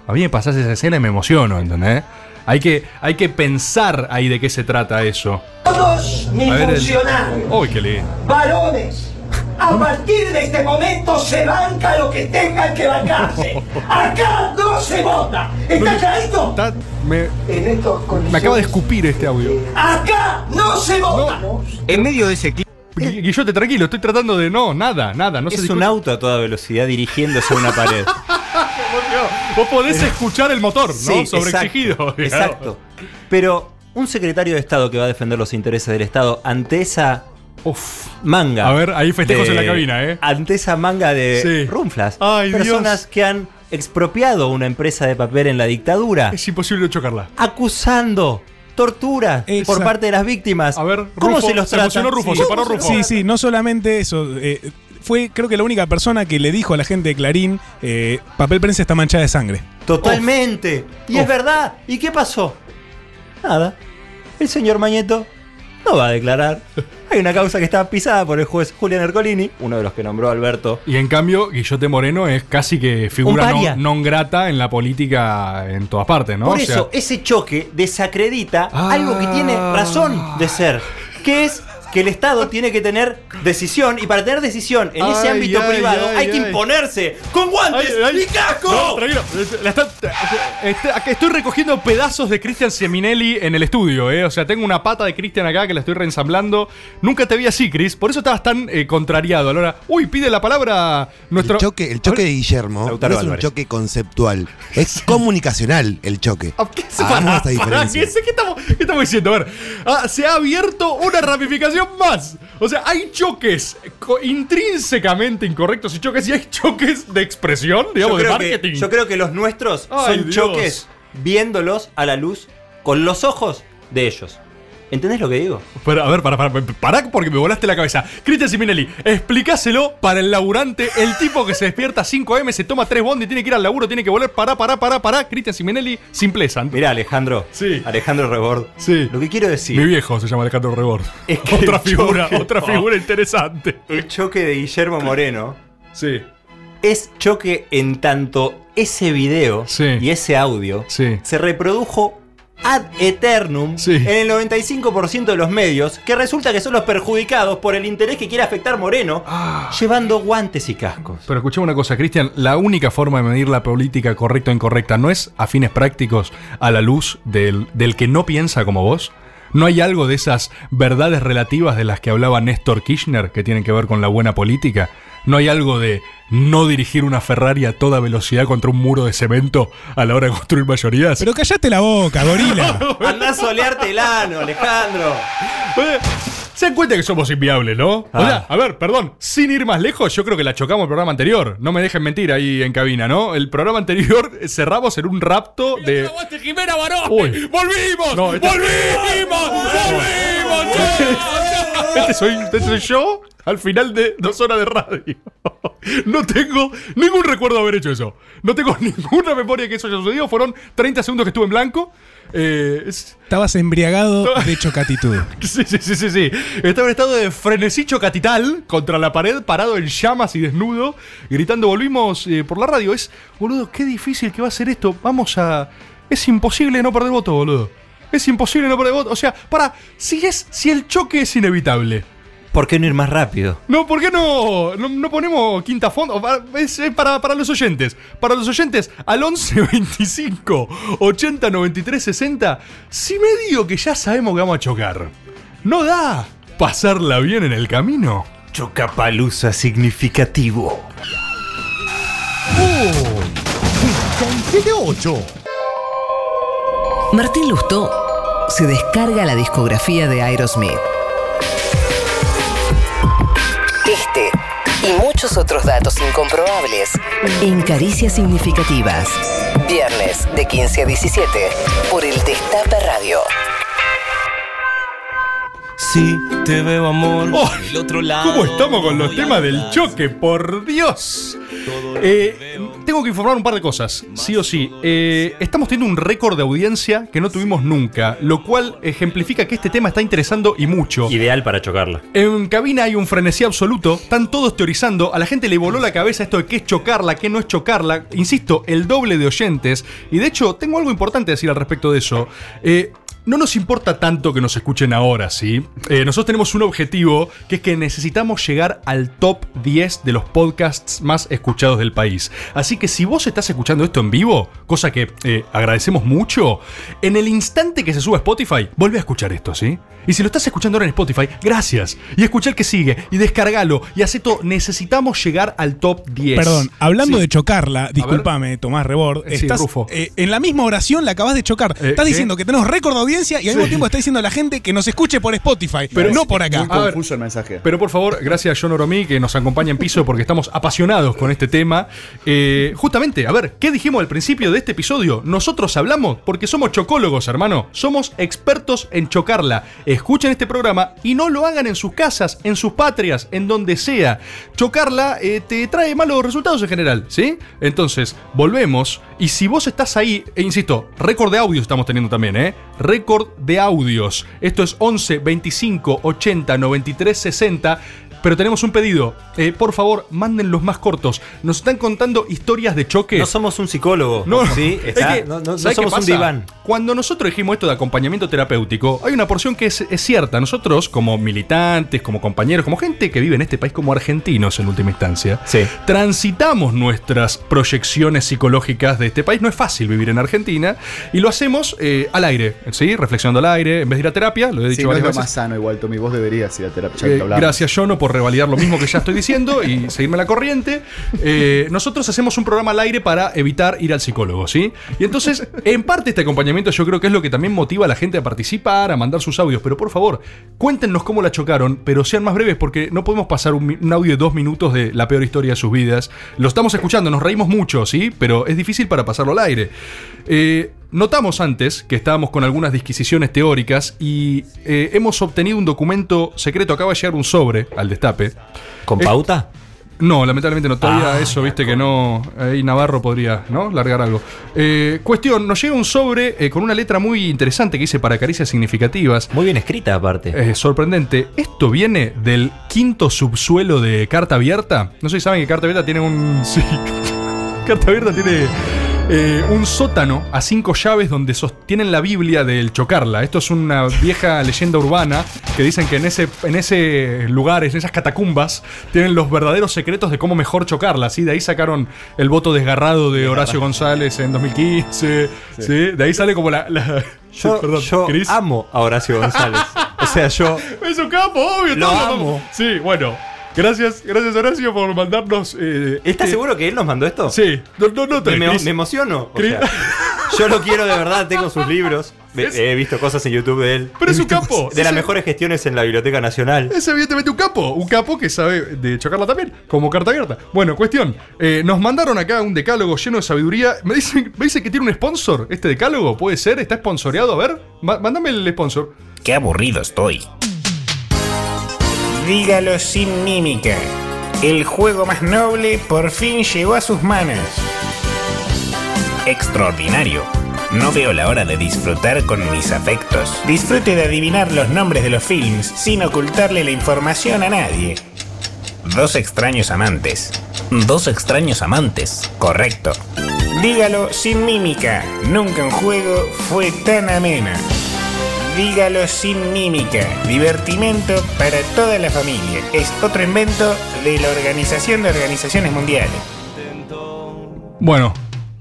A mí me pasás esa escena y me emociono, ¿entendés? Hay que, hay que pensar ahí de qué se trata eso. Todos mis A ver el- funcionarios, Uy, qué lindo. varones, a partir de este momento se banca lo que tengan que bancarse. Acá no se vota. ¿Está clarito? Está- me, me acaba de escupir este audio. Acá no se vota. En medio de ese clip. Guillote, tranquilo, estoy tratando de. No, nada, nada. No se es un auto a toda velocidad dirigiéndose a una pared. Vos podés escuchar el motor, ¿no? Sí, Sobreexigido. exacto, digamos. Exacto. Pero un secretario de Estado que va a defender los intereses del Estado ante esa manga. A ver, ahí festejos en la cabina, ¿eh? Ante esa manga de Sí. runflas. Ay, personas Dios. que han expropiado una empresa de papel en la dictadura. Es imposible chocarla. Acusando tortura por parte de las víctimas. A ver, ¿cómo Rufo, se los se trata? emocionó Rufo, se paró Rufo. Sí, sí, no solamente eso. eh, fue, creo que la única persona que le dijo a la gente de Clarín: eh, papel prensa está manchada de sangre. Totalmente. Y es verdad. ¿Y qué pasó? Nada. El señor Mañeto no va a declarar. Hay una causa que está pisada por el juez Julián Ercolini, uno de los que nombró Alberto. Y en cambio, Guillote Moreno es casi que figura paria. non, grata en la política en todas partes, ¿no? Por O sea, eso, ese choque desacredita algo que tiene razón de ser, que es que el Estado tiene que tener decisión y para tener decisión en ese Ay, ámbito ay, privado ay, hay que ay. imponerse con guantes Ay, ay. y casco. No, tranquilo. La está- acá estoy recogiendo pedazos de Cristian Seminelli en el estudio, ¿eh? O sea, tengo una pata de Cristian acá que la estoy reensamblando. Nunca te vi así, Chris. Por eso estabas tan eh, contrariado. A la hora. Uy, pide la palabra nuestro. El choque, el choque de Guillermo Lautaro no es un Álvarez. choque conceptual, es comunicacional el choque. Se esta diferencia. ¿qué, sé- qué estamos, qué estamos diciendo? A ver, ah, se ha abierto una ramificación más. O sea, hay choques intrínsecamente incorrectos y choques y hay choques de expresión, digamos, yo, de creo que, marketing. yo creo que los nuestros Ay, son Dios. choques viéndolos a la luz con los ojos de ellos. ¿Entendés lo que digo? Pero, a ver, para, para, para, porque me volaste la cabeza. Cristian Siminelli, explícaselo para el laburante, el tipo que se despierta a 5 am, se toma 3 bondi, tiene que ir al laburo, tiene que volver, pará, pará, pará, pará. Cristian Siminelli, simpleza. Mira, Alejandro. Sí. Alejandro Rebord. Sí. Lo que quiero decir. Mi viejo se llama Alejandro Rebord. Es que otra figura, choque- otra figura interesante. El choque de Guillermo Moreno. Sí. Es choque en tanto ese video y ese audio se reprodujo ad eternum en el 95% de los medios, que resulta que son los perjudicados por el interés que quiere afectar Moreno, llevando guantes y cascos. Pero escuchame una cosa, Cristian, la única forma de medir la política correcta o incorrecta no es a fines prácticos a la luz del, del que no piensa como vos. ¿No hay algo de esas verdades relativas de las que hablaba Néstor Kirchner que tienen que ver con la buena política? ¿No hay algo de no dirigir una Ferrari a toda velocidad contra un muro de cemento a la hora de construir mayorías? Pero callate la boca, gorila. Andá a solearte el ano, Alejandro. Eh, Se dan cuenta que somos inviables, ¿no? O Ah. sea, a ver, perdón, sin ir más lejos, yo creo que la chocamos el programa anterior. No me dejen mentir ahí en cabina, ¿no? El programa anterior eh, cerramos en un rapto de. Jimena Barón! Uy. ¡Volvimos! No, este- ¡Volvimos! ¡Volvimos! Este soy, este soy yo al final de dos horas de radio. No tengo ningún recuerdo de haber hecho eso. No tengo ninguna memoria que eso haya sucedido. Fueron 30 segundos que estuve en blanco. Eh, es- Estabas embriagado de chocatitud. Sí, sí, sí, sí, sí. Estaba en estado de frenesí chocatital contra la pared, parado en llamas y desnudo, gritando, volvimos eh, por la radio. Es, boludo, qué difícil que va a ser esto. Vamos a... Es imposible no perder voto, boludo. Es imposible no perder voto. O sea, para, si es, si el choque es inevitable. ¿Por qué no ir más rápido? No, ¿por qué no, no, no ponemos quinta fondo? Para- Es para, para los oyentes. Para los oyentes, al 11 25 80 93 60, si me digo que ya sabemos que vamos a chocar, ¿no da pasarla bien en el camino? Chocapalusa significativo. Martín Lustó se descarga la discografía de Aerosmith. Y muchos otros datos incomprobables en Caricias Significativas. Viernes de 15 a 17 por el Destape Radio. Sí, te veo amor. del otro lado. Oh, ¿Cómo estamos con los temas del choque? Por Dios. Eh, tengo que informar un par de cosas, sí o sí. Eh, estamos teniendo un récord de audiencia que no tuvimos nunca, lo cual ejemplifica que este tema está interesando y mucho. Ideal para chocarla. En cabina hay un frenesí absoluto, están todos teorizando, a la gente le voló la cabeza esto de qué es chocarla, qué no es chocarla. Insisto, el doble de oyentes. Y de hecho, tengo algo importante a decir al respecto de eso. Eh, no nos importa tanto que nos escuchen ahora, ¿sí? Eh, nosotros tenemos un objetivo que es que necesitamos llegar al top 10 de los podcasts más escuchados del país. Así que si vos estás escuchando esto en vivo, cosa que eh, agradecemos mucho, en el instante que se sube a Spotify, vuelve a escuchar esto, ¿sí? Y si lo estás escuchando ahora en Spotify, gracias. Y escucha el que sigue, y descargalo, y hace todo. Necesitamos llegar al top 10. Perdón, hablando Sí. de chocarla, discúlpame, Tomás Rebord, Sí, estás eh, en la misma oración la acabas de chocar. Estás ¿qué? diciendo que tenemos récord de audiencia y al Sí. mismo tiempo está diciendo a la gente que nos escuche por Spotify, pero no por acá. Ver, el mensaje. Pero por favor, gracias a John Oromí que nos acompaña en piso porque estamos apasionados con este tema. Eh, justamente, a ver, ¿qué dijimos al principio de este episodio? Nosotros hablamos porque somos chocólogos, hermano. Somos expertos en chocarla. Escuchen este programa y no lo hagan en sus casas, en sus patrias, en donde sea. Chocarla eh, te trae malos resultados en general, ¿sí? Entonces, volvemos. Y si vos estás ahí, e insisto, récord de audios estamos teniendo también, ¿eh? De audios. Esto es 11 25 80 93 60. Pero tenemos un pedido. Eh, por favor, manden los más cortos. Nos están contando historias de choque. No somos un psicólogo. No, ¿sí? es Está- que, no, no- no ¿sabes qué somos un diván. Cuando nosotros dijimos esto de acompañamiento terapéutico, hay una porción que es, es cierta. Nosotros, como militantes, como compañeros, como gente que vive en este país como argentinos en última instancia, transitamos nuestras proyecciones psicológicas de este país. No es fácil vivir en Argentina y lo hacemos eh, al aire, ¿sí? Reflexionando al aire, en vez de ir a terapia, lo he dicho Sí, no es varias lo veces. más sano igual, Tommy. Vos deberías ir a terapia. Eh, gracias, Jono, por revalidar lo mismo que ya estoy diciendo y seguirme la corriente. Eh, nosotros hacemos un programa al aire para evitar ir al psicólogo, ¿sí? Y entonces, en parte, este acompañamiento yo creo que es lo que también motiva a la gente a participar, a mandar sus audios. Pero por favor, cuéntenos cómo la chocaron, pero sean más breves porque no podemos pasar un, un audio de dos minutos de la peor historia de sus vidas. Lo estamos escuchando, nos reímos mucho, ¿sí? Pero es difícil para pasarlo al aire. Eh, Notamos antes que estábamos con algunas disquisiciones teóricas y eh, hemos obtenido un documento secreto. Acaba de llegar un sobre al destape. ¿Con Eh, pauta? no, lamentablemente no. Todavía Ah, eso, viste que no. Ahí Navarro podría, ¿no? Largar algo. Eh, cuestión, nos llega un sobre eh, con una letra muy interesante que dice para caricias significativas. Muy bien escrita, aparte. Sorprendente. Esto viene del quinto subsuelo de Carta Abierta. No sé si saben que Carta Abierta tiene un. Sí. Carta Abierta tiene. Eh, un sótano a cinco llaves donde sostienen la Biblia del chocarla. Esto es una vieja leyenda urbana que dicen que en ese, en ese lugar, en esas catacumbas, tienen los verdaderos secretos de cómo mejor chocarla. ¿sí? De ahí sacaron el voto desgarrado de Horacio González en 2015. ¿sí? De ahí sale como la. la- Yo, Perdón, yo amo a Horacio González. o sea, yo. Es un capo, obvio. Lo todos amo. Sí, bueno. Gracias, gracias Horacio por mandarnos. eh, ¿Estás este- seguro que él nos mandó esto? Sí. No, no, no, Me, me- emociono. O Cris- sea, yo lo quiero de verdad, tengo sus libros. Es- He visto cosas en YouTube de él. Pero es un capo. De las Es- mejores gestiones en la Biblioteca Nacional. Es evidentemente un capo, un capo que sabe de chocarla también, como carta abierta. Bueno, cuestión, eh, nos mandaron acá un decálogo lleno de sabiduría. Me dicen, me dicen que tiene un sponsor, este decálogo, ¿puede ser? ¿Está sponsoreado? A ver, mándame el sponsor. Qué aburrido estoy. Dígalo sin mímica. El juego más noble por fin llegó a sus manos. Extraordinario. No veo la hora de disfrutar con mis afectos. Disfrute de adivinar los nombres de los films sin ocultarle la información a nadie. Dos extraños amantes. Dos extraños amantes. Correcto. Dígalo sin mímica. Nunca un juego fue tan ameno. Dígalo sin mímica. Divertimento para toda la familia. Es otro invento de la Organización de Organizaciones Mundiales. Bueno,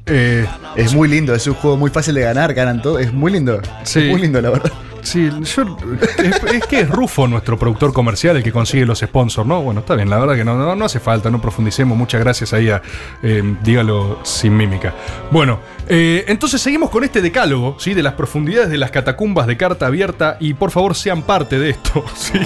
eh, Es muy lindo, es un juego muy fácil de ganar, ganan todo. Es muy lindo. Sí. Es muy lindo, la verdad. Sí, yo, es, es que es Rufo nuestro productor comercial el que consigue los sponsors, ¿no? Bueno, está bien, la verdad que no, no, no hace falta, no profundicemos. Muchas gracias ahí a eh, Dígalo sin mímica. Bueno, eh, entonces seguimos con este decálogo, ¿sí? De las profundidades de las catacumbas de carta abierta y por favor sean parte de esto, ¿sí?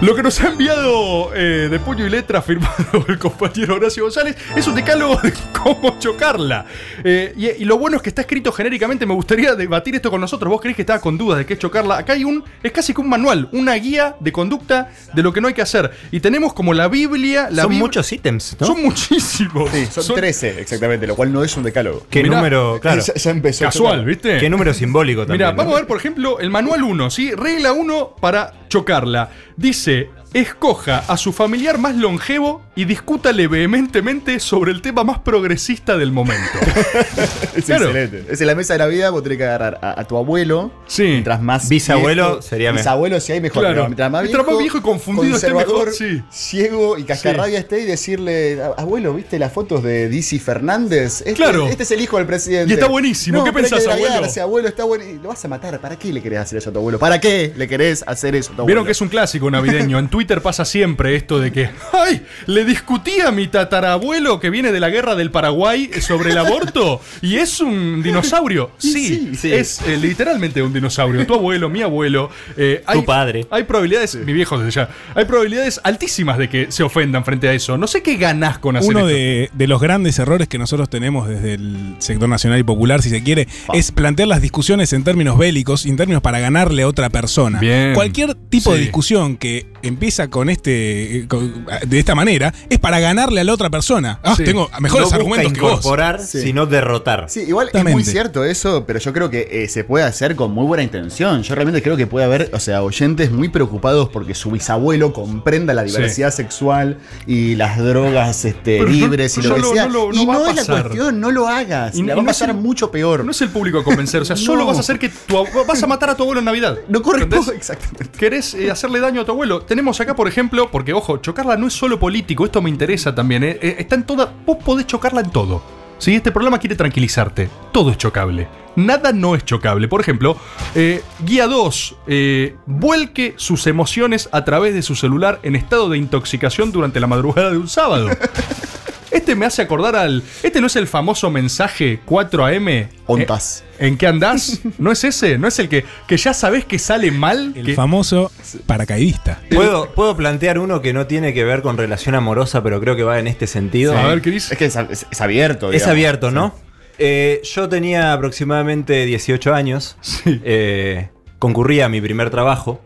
Lo que nos ha enviado eh, de puño y letra firmado el compañero Horacio González es un decálogo de cómo chocarla. Eh, y, y lo bueno es que está escrito genéricamente. Me gustaría debatir esto con nosotros. Vos creés que estaba con dudas de qué es chocarla. Acá hay un. Es casi como un manual, una guía de conducta de lo que no hay que hacer. Y tenemos como la Biblia. La Son Bib- muchos ítems, ¿no? Son muchísimos. Sí, son, 13 exactamente, lo cual no es un decálogo. ¿Qué Mirá, número? Claro. Ya, ya empezó. Casual, ¿viste? ¿Qué número simbólico también? Mira, ¿no? vamos a ver, por ejemplo, el manual 1, ¿sí? Regla 1 para chocarla. Dice, escoja a su familiar más longevo y discútale vehementemente sobre el tema más progresista del momento. Es Claro. excelente. Es en la mesa de la vida, vos tenés que agarrar a, a tu abuelo. Sí. Mientras más. Bisabuelo viejo- sería mejor. Bisabuelo si hay mejor. Claro. pero mientras más Mientras viejo, más viejo y confundido esté mejor, sí. Ciego y cascarrabia esté y decirle, abuelo, ¿viste las fotos de Dizzy Fernández? Este, Claro. Este es el hijo del presidente. Y está buenísimo. ¿Qué pensás, que abuelo? draguearse, abuelo? está bueno. Lo vas a matar. ¿Para qué le querés hacer eso a tu abuelo? ¿Para qué le querés hacer eso a tu abuelo? Vieron que es un clásico navideño. En Twitter pasa siempre esto de que, ¡ay! Le discutí a mi tatarabuelo que viene de la guerra del Paraguay sobre el aborto y es un dinosaurio. Sí, sí. es eh, literalmente un dinosaurio. Tu abuelo, mi abuelo. eh, hay, Tu padre. Hay probabilidades, mi viejo desde ya, hay probabilidades altísimas de que se ofendan frente a eso. No sé qué ganás con hacer Uno esto. de, de los grandes errores que nosotros tenemos desde el sector nacional y popular, si se quiere, es plantear las discusiones en términos bélicos, en términos para ganarle a otra persona. Bien. Cualquier tipo de discusión que empieza con este eh, con- de esta manera es para ganarle a la otra persona. Ah, Sí. tengo mejores no argumentos busca que vos. incorporar, Sí. sino derrotar. Sí, igual es muy cierto eso, pero yo creo que eh, se puede hacer con muy buena intención. Yo realmente creo que puede haber, o sea, oyentes muy preocupados porque su bisabuelo comprenda la diversidad sexual y las drogas este, Pero libres y lo que no- sea. no no y no es la cuestión, no lo hagas. Y la va a pasar el- mucho peor. No es el público a convencer, o sea, solo No. vas a hacer que tu vas a matar a tu abuelo en Navidad. No corresponde, exactamente. ¿Querés eh, hacerle daño a tu abuelo? Tenemos acá, por ejemplo, porque ojo, chocarla no es solo político, esto me interesa también. eh, eh, está en toda. Vos podés chocarla en todo. Si este programa quiere tranquilizarte, todo es chocable. Nada no es chocable. Por ejemplo, eh, guía 2. eh, vuelque sus emociones a través de su celular en estado de intoxicación durante la madrugada de un sábado. Este me hace acordar al. Este no es el famoso mensaje 4am. Ontas. Eh, ¿En qué andás? ¿No es ese? ¿No es el que, que ya sabés que sale mal? El que- famoso paracaidista. ¿Puedo, puedo plantear uno que no tiene que ver con relación amorosa, pero creo que va en este sentido. A ver, Cris. Es que es, es- es abierto. Es digamos. abierto, ¿no? Eh, yo tenía aproximadamente 18 años. eh, concurría a mi primer trabajo.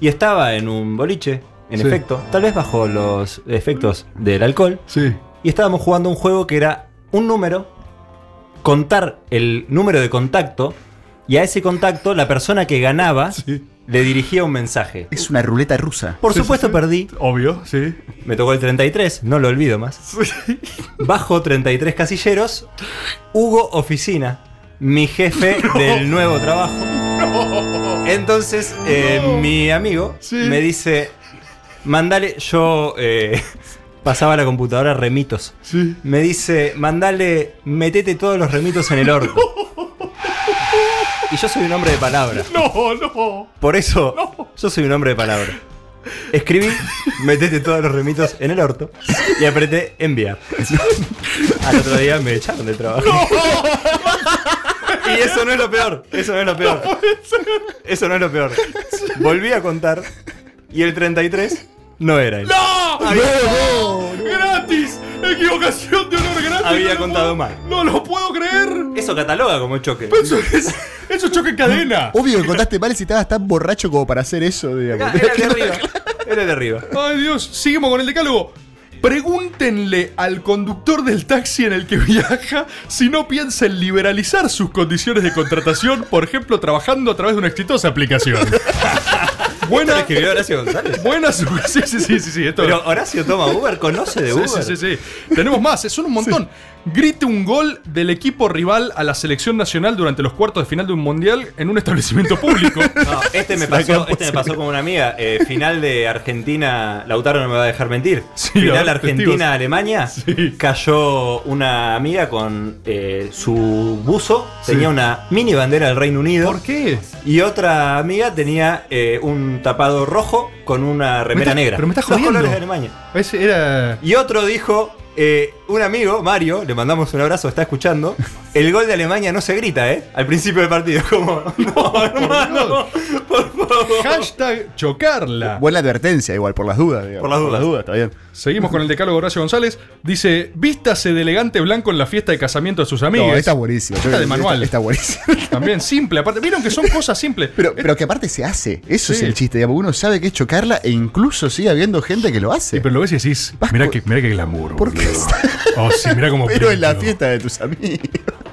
Y estaba en un boliche, en Sí. efecto. Tal vez bajo los efectos del alcohol. Sí. Y estábamos jugando un juego que era un número, contar el número de contacto. Y a ese contacto, la persona que ganaba le dirigía un mensaje. Es una ruleta rusa. Por Sí, supuesto, sí, sí. perdí. Obvio, sí. Me tocó el 33, no lo olvido más. Bajo 33 casilleros, Hugo Oficina, mi jefe del nuevo trabajo. Entonces, eh, mi amigo Sí. me dice, mandale, yo eh, pasaba a la computadora remitos. Sí. Me dice, mandale, metete todos los remitos en el orto. Y yo soy un hombre de palabra. No, no. Por eso, yo soy un hombre de palabra. Escribí, metete todos los remitos en el orto y apreté enviar. Al otro día me echaron del trabajo. Y eso no es lo peor. Eso no es lo peor. Eso no es lo peor. Volví a contar y el 33 no era él. ¡No! Había. ¡Equivocación de honor gratis! había No lo contado puedo- mal. ¡No lo puedo creer! Eso cataloga como choque. Eso es, eso es choque en cadena. Obvio que contaste mal si estabas tan borracho como para hacer eso, digamos. Era el de arriba. Era el de arriba. Ay Dios, seguimos con el decálogo. Pregúntenle al conductor del taxi en el que viaja si no piensa en liberalizar sus condiciones de contratación, por ejemplo, trabajando a través de una exitosa aplicación. Buena, escribió Horacio González. buena su- Sí, sí, sí, sí, sí, esto- Pero Horacio toma Uber, conoce de Sí, Uber. sí, sí, sí. Tenemos más, son un montón. Grite un gol del equipo rival a la selección nacional durante los cuartos de final de un mundial en un establecimiento público. No, este me pasó, este me pasó con una amiga. Eh, final de Argentina, Lautaro no me va a dejar mentir. Sí, final. Argentina-Alemania, cayó una amiga con eh, su buzo, Sí. tenía una mini bandera del Reino Unido. ¿Por qué? Y otra amiga tenía eh, un tapado rojo con una remera está- negra. pero me estás Los jodiendo. colores de Alemania. Ese era. Y otro dijo, eh, un amigo, Mario, le mandamos un abrazo, está escuchando. El gol de Alemania no se grita, ¿eh? Al principio del partido. Como, no, hermano, por favor. Hashtag chocarla. Buena advertencia, igual, por las dudas. digamos. Por las dudas. está bien. Seguimos con el decálogo Horacio González. Dice, vístase de elegante blanco en la fiesta de casamiento de sus amigos. No, está buenísimo. Esta de manual. Está, está buenísimo. También simple, aparte. Vieron que son cosas simples. Pero, pero que aparte se hace. Eso Sí. es el chiste. Digamos. Uno sabe que es chocarla e incluso sigue habiendo gente que lo hace. pero lo ves y decís, mirá que, mirá que glamour. ¿Por qué? Oh, sí, mirá cómo Pero en la fiesta de tus amigos.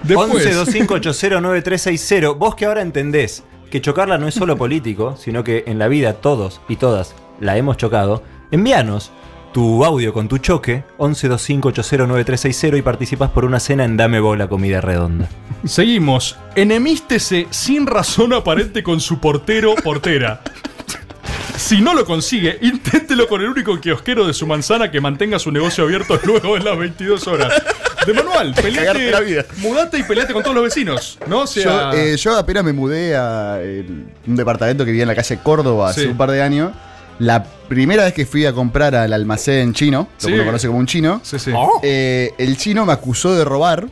Después. 1125809360. Vos que ahora entendés que chocarla no es solo político, sino que en la vida todos y todas la hemos chocado, envíanos tu audio con tu choque 1125809360 y participas por una cena en Dame Bola Comida Redonda. Seguimos. Enemístese sin razón aparente con su portero portera. Si no lo consigue, inténtelo con el único kiosquero de su manzana que mantenga su negocio abierto luego de las 22 horas. De manual, Cagarte la peleate, vida. mudate y peleate con todos los vecinos. ¿No? O sea, Yo, eh, yo apenas me mudé a el- un departamento que vivía en la calle Córdoba hace un par de años. La primera vez que fui a comprar al almacén chino, lo que uno conoce como un chino, sí. eh, el chino me acusó de robar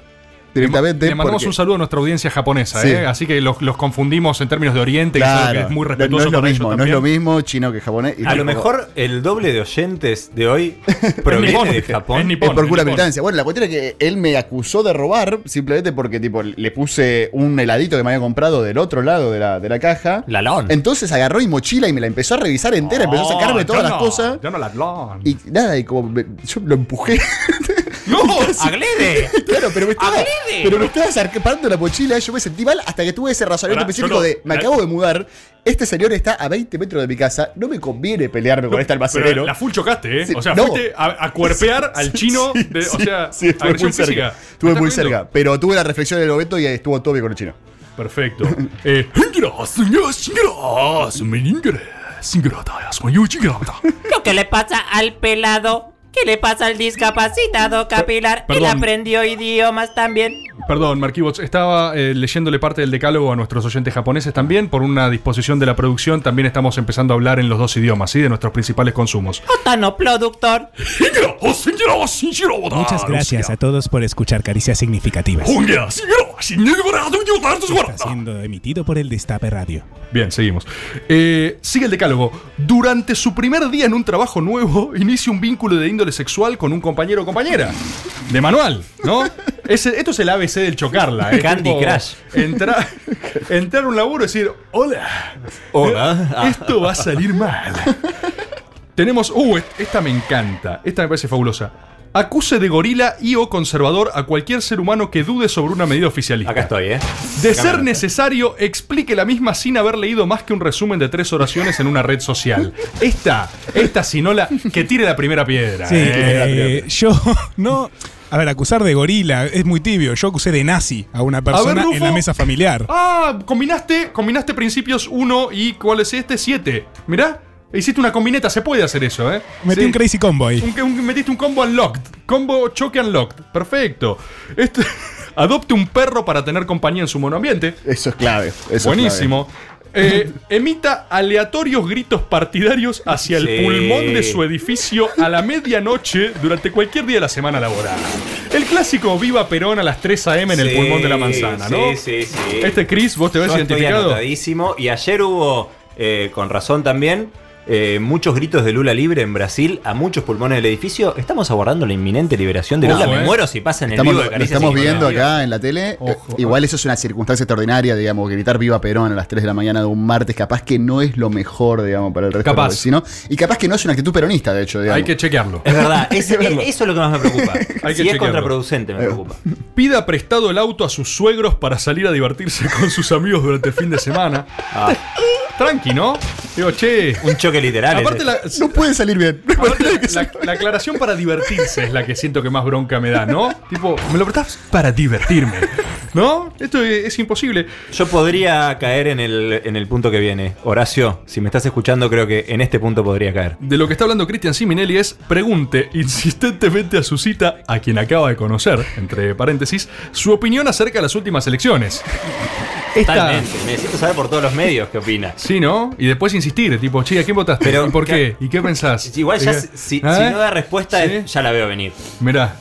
directamente. Le mandamos porque- un saludo a nuestra audiencia japonesa, Sí. ¿eh? Así que los, los confundimos en términos de Oriente, y Claro, que es muy no- respetuoso no es lo ellos mismo, no es lo mismo chino que japonés. Y A lo mejor el doble de oyentes de hoy proviene de Japón. Es por pura militancia. Bueno, la cuestión es que él me acusó de robar simplemente porque tipo le puse un heladito que me había comprado del otro lado de la, de la caja. Lalón. Entonces agarró mi mochila y me la empezó a revisar entera, empezó a sacarme todas las cosas. Ya no la plan. Y nada, y como me- yo lo empujé. ¡No! ¡Agrede! Claro, pero me estaba, ¡Agrede! pero me estaba acercando la mochila, yo me sentí mal hasta que tuve ese razonamiento Pará, específico no- de me la- acabo de mudar, este señor está a 20 metros de mi casa, no me conviene pelearme con este Pero almacenero. la full chocaste, ¿eh? Sí, o sea, no. fuiste a, a cuerpear al chino, de- o sea, Sí, estuve muy cerca. física. Estuve ¿Me muy cerca. Pero tuve la reflexión en el momento y estuvo todo bien con el chino. Perfecto. eh, que le pasa al pelado, ¿qué le pasa al discapacitado capilar? Él perdón. aprendió idiomas también. Perdón, Marquibots, estaba eh, leyéndole parte del decálogo a nuestros oyentes japoneses también. Por una disposición de la producción, también estamos empezando a hablar en los dos idiomas, ¿sí? De nuestros principales consumos. Otano productor. Muchas gracias a todos por escuchar Caricias Significativas. Está siendo emitido por el Destape Radio. Bien, seguimos. Eh, sigue el decálogo. Durante su primer día en un trabajo nuevo, inicia un vínculo de índole sexual con un compañero o compañera. De manual, ¿no? Esto es el ABC del chocarla. ¿eh? Candy Tipo, Crush. Entrar, entrar a un laburo y decir, hola. Hola. Esto va a salir mal. Tenemos. Uh, est- esta me encanta. Esta me parece fabulosa. Acuse de gorila y o conservador a cualquier ser humano que dude sobre una medida oficialista. Acá estoy, ¿eh? De ser necesario, explique la misma sin haber leído más que un resumen de tres oraciones en una red social. Esta, esta sinola, que tire la primera piedra. Sí, eh. eh, yo no. A ver, acusar de gorila es muy tibio. Yo acusé de nazi a una persona Rufo. en la mesa familiar. Ah, combinaste, combinaste principios 1 y ¿cuál es este? 7. Mirá, hiciste una combineta, se puede hacer eso, ¿eh? Metí Sí. un crazy combo ahí. Un- un- metiste un combo unlocked. Combo choque unlocked. Perfecto. Este- adopte un perro para tener compañía en su monoambiente. Eso es clave. eso es Buenísimo. Eh, emita aleatorios gritos partidarios hacia el Sí. pulmón de su edificio a la medianoche durante cualquier día de la semana laboral. El clásico Viva Perón a las 3 a.m. en el pulmón de la manzana, ¿no? Sí, sí, sí. Este Chris, ¿vos te ves Yo estoy identificado? anotadísimo. Y ayer hubo, eh, con razón también, eh, muchos gritos de Lula libre en Brasil a muchos pulmones del edificio. Estamos abordando la inminente liberación de Ojo, Lula. Me eh. muero si pasa en el vivo de estamos viendo acá en la tele. Ojo. Eh, Igual eso es una circunstancia extraordinaria, digamos, gritar Viva Perón a las 3 de la mañana de un martes, capaz que no es lo mejor, digamos, para el resto Capaz. de los vecinos. Y capaz que no es una actitud peronista, de hecho, digamos. Hay que chequearlo. Es verdad, es- eso es lo que más me preocupa. Hay que si es chequearlo. contraproducente, me preocupa. Pida prestado el auto a sus suegros para salir a divertirse con sus amigos durante el fin de semana. Ah, Tranqui, ¿no? Digo, che. un choque literal. Aparte, ese. la, No puede salir bien. aparte la, la- la aclaración para divertirse es la que siento que más bronca me da, ¿no? Tipo, me lo prestás para divertirme. ¿No? Esto es, es imposible. Yo podría caer en el, en el punto que viene. Horacio, si me estás escuchando, creo que en este punto podría caer. De lo que está hablando Cristian Siminelli es pregunte insistentemente a su cita, a quien acaba de conocer, entre paréntesis, su opinión acerca de las últimas elecciones. Esta, Totalmente. Necesito saber por todos los medios qué opina. Sí, ¿no? Y después insistir, tipo, che, ¿a quién votaste? Pero, ¿Y por ¿qué-? ¿Y qué pensás? Igual ya, ¿Y qué- si, si ¿Eh? no da respuesta, Sí. ya la veo venir. Mirá.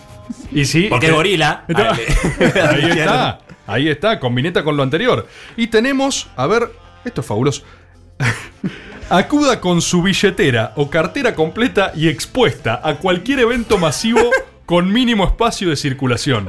Y sí, Porque es gorila. Ahí está, ahí está, combineta con lo anterior. Y tenemos, a ver, esto es fabuloso. Acuda con su billetera o cartera completa y expuesta a cualquier evento masivo con mínimo espacio de circulación.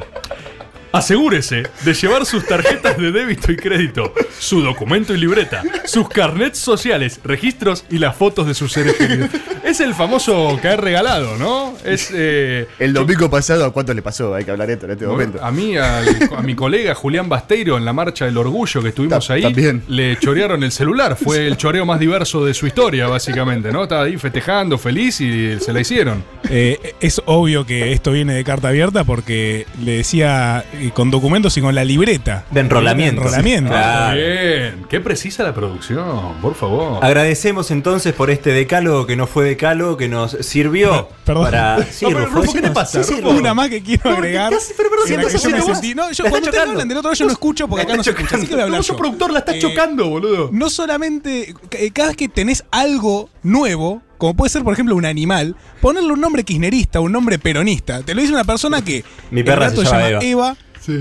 Asegúrese de llevar sus tarjetas de débito y crédito, su documento y libreta, sus carnets sociales, registros y las fotos de sus seres queridos. Es el famoso caer regalado, ¿no? Es eh, El domingo pasado, ¿a cuánto le pasó? Hay que hablar esto en este momento. a mí, al- a mi colega Julián Basteiro en la marcha del orgullo que estuvimos Ta- ahí, también. le chorearon el celular. Fue el choreo más diverso de su historia, básicamente, ¿no? Estaba ahí festejando, feliz y se la hicieron. Eh, es obvio que esto viene de carta abierta porque le decía eh, con documentos y con la libreta. De enrolamiento. De enrolamiento. Bien, qué precisa la producción, por favor. Agradecemos entonces por este decálogo que no fue decálogo, que nos sirvió Perdón. para. Sí, No, pero, Rufo, Rufo, ¿qué te pasa? sí, sí. Una más que quiero agregar. pero, pero, sos yo me sentí. No, cuando ustedes hablan del otro, yo no escucho porque acá no se escucha. Así que voy a hablar Famoso yo. productor la estás Eh, chocando, boludo. No solamente. Cada vez que tenés algo nuevo, como puede ser, por ejemplo, un animal, ponerle un nombre kirchnerista, un nombre peronista. Te lo dice una persona que. Mi perra el se llama Eva.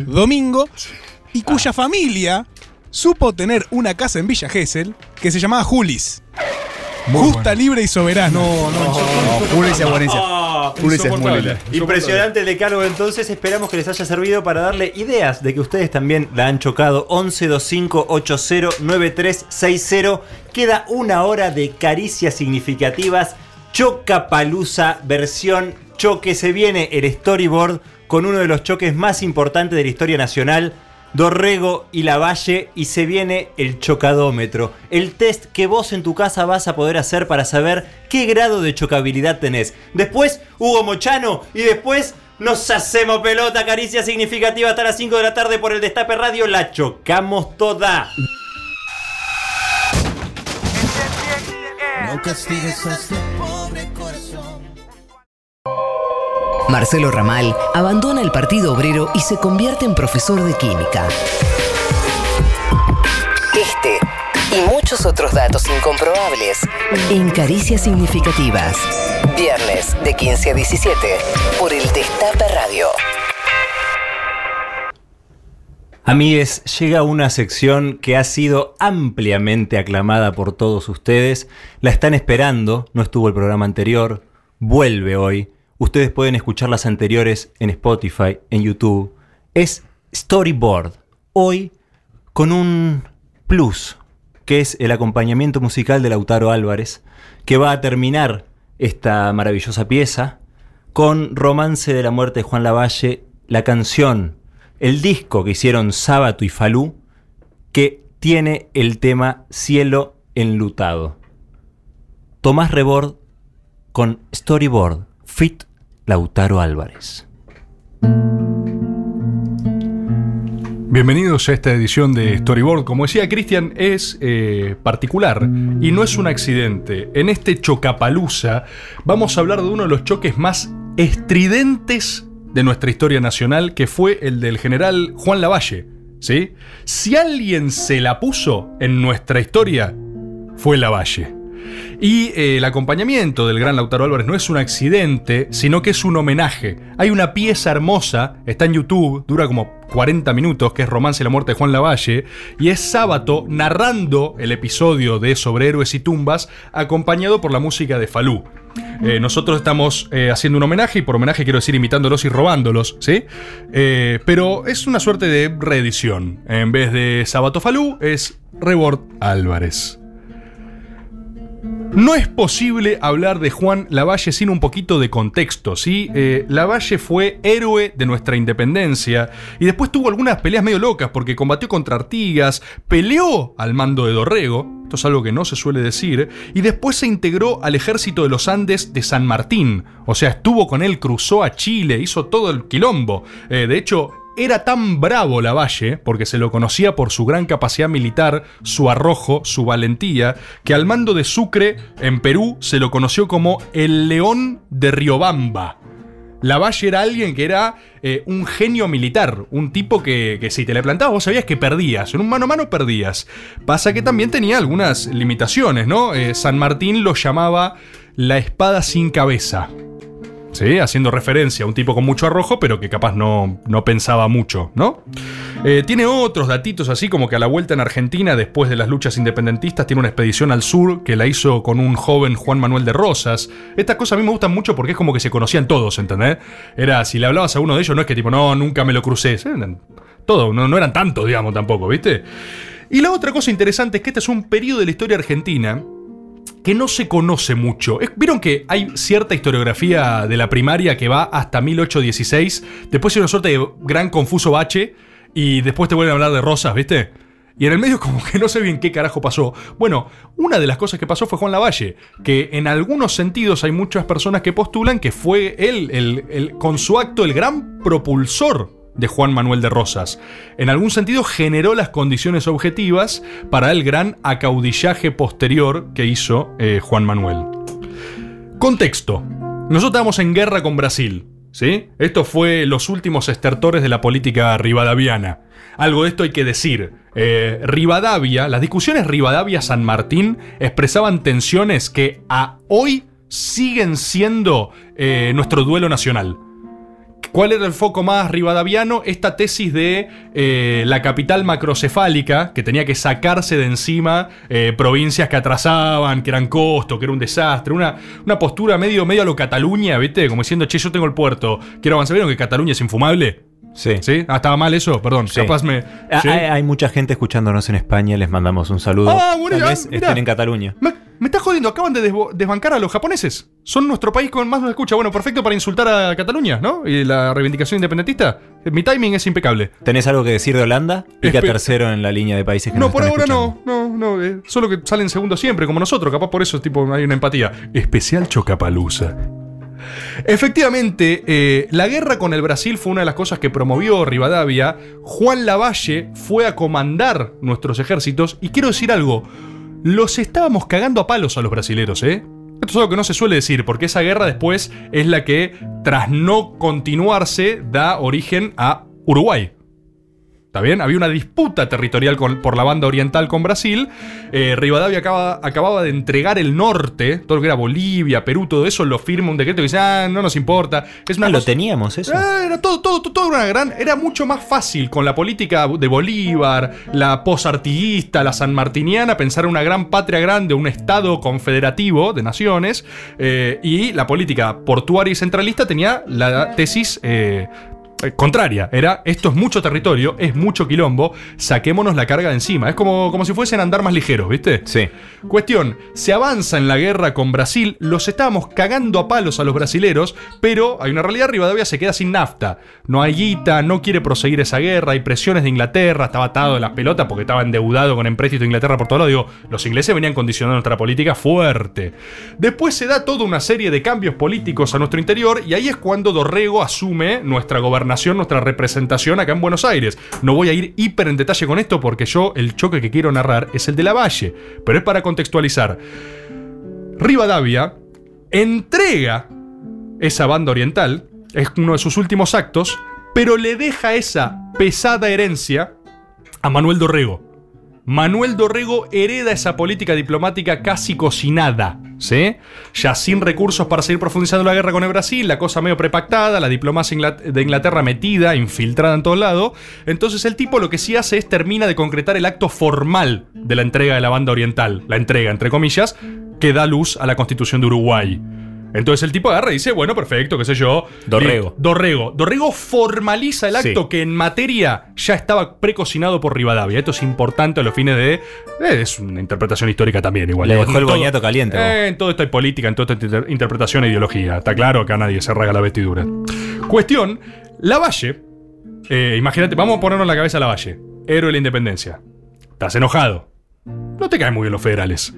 Domingo, y cuya familia supo tener una casa en Villa Gesell que se llamaba Julis. Justa, libre y soberana. No, no, Julis y Aguarencia. Ah, Julis es muy linda. Impresionante el decálogo entonces, esperamos que les haya servido para darle ideas de que ustedes también la han chocado 1125809360. Queda una hora de caricias significativas. Chocapalusa versión choque. Se viene el storyboard con uno de los choques más importantes de la historia nacional. Dorrego y Lavalle y se viene el chocadómetro, el test que vos en tu casa vas a poder hacer para saber qué grado de chocabilidad tenés. Después Hugo Mochano y después nos hacemos pelota, caricia significativa hasta las 5 de la tarde por el Destape Radio, la chocamos toda. Marcelo Ramal abandona el Partido Obrero y se convierte en profesor de química. Este y muchos otros datos incomprobables en Caricias Significativas. Viernes de 15 a 17 por el Destape Radio. Amigues, llega una sección que ha sido ampliamente aclamada por todos ustedes. La están esperando, no estuvo el programa anterior, vuelve hoy. Ustedes pueden escuchar las anteriores en Spotify, en YouTube. Es Storyboard. Hoy con un plus, que es el acompañamiento musical de Lautaro Álvarez, que va a terminar esta maravillosa pieza con Romance de la muerte de Juan Lavalle, la canción, el disco que hicieron Sábato y Falú, que tiene el tema Cielo enlutado. Tomás Rebord con Storyboard, Fit Lautaro Álvarez. Bienvenidos a esta edición de Storyboard. Como decía Cristian, es eh, particular y no es un accidente. En este chocapalusa vamos a hablar de uno de los choques más estridentes de nuestra historia nacional, que fue el del general Juan Lavalle. ¿sí? Si alguien se la puso en nuestra historia, fue Lavalle. Y eh, el acompañamiento del gran Lautaro Álvarez no es un accidente, sino que es un homenaje. Hay una pieza hermosa, está en YouTube, dura como 40 minutos, que es Romance y la muerte de Juan Lavalle, y es Sábato narrando el episodio de Sobre Héroes y Tumbas, acompañado por la música de Falú. Eh, nosotros estamos eh, haciendo un homenaje, y por homenaje quiero decir imitándolos y robándolos, ¿sí? Pero es una suerte de reedición. En vez de Sábato Falú, es Rebord Álvarez. No es posible hablar de Juan Lavalle sin un poquito de contexto, ¿sí? Eh, Lavalle fue héroe de nuestra independencia y después tuvo algunas peleas medio locas porque combatió contra Artigas, peleó al mando de Dorrego, esto es algo que no se suele decir, y después se integró al ejército de los Andes de San Martín, o sea, estuvo con él, cruzó a Chile, hizo todo el quilombo. Eh, de hecho, era tan bravo Lavalle, porque se lo conocía por su gran capacidad militar, su arrojo, su valentía, que al mando de Sucre, en Perú, se lo conoció como el León de Riobamba. Lavalle era alguien que era eh, un genio militar, un tipo que, si te le plantabas vos sabías que perdías, en un mano a mano perdías. Pasa que también tenía algunas limitaciones, ¿no? Eh, San Martín lo llamaba la espada sin cabeza. ¿Sí? haciendo referencia a un tipo con mucho arrojo, pero que capaz no, no pensaba mucho, ¿no? Eh, tiene otros datitos así como que a la vuelta en Argentina, después de las luchas independentistas, tiene una expedición al sur que la hizo con un joven Juan Manuel de Rosas. Estas cosas a mí me gustan mucho porque es como que se conocían todos, ¿entendés? Era, si le hablabas a uno de ellos, no es que tipo, no, nunca me lo crucé. Todo, no, no eran tantos, digamos, tampoco, ¿viste? Y la otra cosa interesante es que este es un periodo de la historia argentina que no se conoce mucho. Vieron que hay cierta historiografía de la primaria que va hasta 1816, después hay una suerte de gran confuso bache y después te vuelven a hablar de rosas, ¿viste? Y en el medio como que no sé bien qué carajo pasó. Bueno, una de las cosas que pasó fue Juan Lavalle, que en algunos sentidos hay muchas personas que postulan que fue él, con su acto, el gran propulsor de Juan Manuel de Rosas. En algún sentido generó las condiciones objetivas para el gran acaudillaje posterior que hizo eh, Juan Manuel. Contexto. Nosotros estábamos en guerra con Brasil. ¿Sí? Esto fue los últimos estertores de la política rivadaviana. Algo de esto hay que decir. Eh, Rivadavia, las discusiones Rivadavia-San Martín expresaban tensiones que a hoy siguen siendo eh, nuestro duelo nacional. ¿Cuál era el foco más rivadaviano? Esta tesis de eh, la capital macrocefálica, que tenía que sacarse de encima eh, provincias que atrasaban, que eran costo, que era un desastre. Una, una postura medio, medio a lo Cataluña, ¿viste? Como diciendo, che, yo tengo el puerto, quiero avanzar. ¿Vieron que Cataluña es infumable? Sí. ¿Sí? Ah, estaba mal eso, perdón. Capaz me. Ah, ¿sí? Hay, hay mucha gente escuchándonos en España, les mandamos un saludo. Ah, bueno, Tal vez mirá. estén en Cataluña. Me, me estás jodiendo, acaban de desbancar a los japoneses. Son nuestro país con más nos escucha. Bueno, perfecto para insultar a Cataluña, ¿no? Y la reivindicación independentista. Mi timing es impecable. ¿Tenés algo que decir de Holanda? Pica Espe- tercero en la línea de países que No, nos por están ahora escuchando. no, no, no. eh, solo que salen segundo siempre, como nosotros. Capaz por eso tipo, hay una empatía. Especial Chocapalusa. Efectivamente, eh, la guerra con el Brasil fue una de las cosas que promovió Rivadavia. Juan Lavalle fue a comandar nuestros ejércitos. Y quiero decir algo: los estábamos cagando a palos a los brasileros, ¿eh? Esto es algo que no se suele decir, porque esa guerra después es la que, tras no continuarse, da origen a Uruguay. ¿Está bien? Había una disputa territorial con- por la banda oriental con Brasil. Eh, Rivadavia acaba- acababa de entregar el norte, todo lo que era Bolivia, Perú, todo eso, lo firma un decreto que dice, ah, no nos importa. Es una Ah, lo teníamos eso. Ah, era todo, todo, todo, todo una gran. Era mucho más fácil con la política de Bolívar, la posartiguista, la sanmartiniana, pensar en una gran patria grande, un estado confederativo de naciones. eh, y la política portuaria y centralista tenía la tesis. Eh, Contraria, era esto es mucho territorio, es mucho quilombo, saquémonos la carga de encima. Es como, como si fuesen a andar más ligeros, ¿viste? Sí. Cuestión, se avanza en la guerra con Brasil, los estábamos cagando a palos a los brasileros, pero hay una realidad, Rivadavia se queda sin nafta. No hay guita, no quiere proseguir esa guerra, hay presiones de Inglaterra, estaba atado de las pelotas porque estaba endeudado con empréstito de Inglaterra por todo lado. Digo, los ingleses venían condicionando nuestra política fuerte. Después se da toda una serie de cambios políticos a nuestro interior y ahí es cuando Dorrego asume nuestra gobernación, nuestra representación acá en Buenos Aires. No voy a ir hiper en detalle con esto porque yo el choque que quiero narrar es el de la Valle, pero es para contextualizar. Rivadavia entrega esa banda oriental, es uno de sus últimos actos, pero le deja esa pesada herencia a Manuel Dorrego. Manuel Dorrego hereda esa política diplomática casi cocinada, ¿sí? Ya sin recursos para seguir profundizando la guerra con el Brasil, la cosa medio prepactada, la diplomacia de Inglaterra metida, infiltrada en todos lados. Entonces el tipo lo que sí hace es termina de concretar el acto formal de la entrega de la banda oriental, la entrega, entre comillas, que da luz a la constitución de Uruguay. Entonces el tipo agarra y dice, bueno, perfecto, qué sé yo. Dorrego. Dorrego. Dorrego formaliza el acto Sí. que en materia ya estaba precocinado por Rivadavia. Esto es importante a los fines de. eh, es una interpretación histórica también, igual. Le Digo, dejó el todo- boñato caliente. Eh, en todo esto hay política, en todo esto hay inter- interpretación e ideología. Está claro que a nadie se raga la vestidura. Cuestión: Lavalle. Eh, imagínate, vamos a ponernos en la cabeza a Lavalle. Héroe de la independencia. Estás enojado. No te caen muy bien los federales.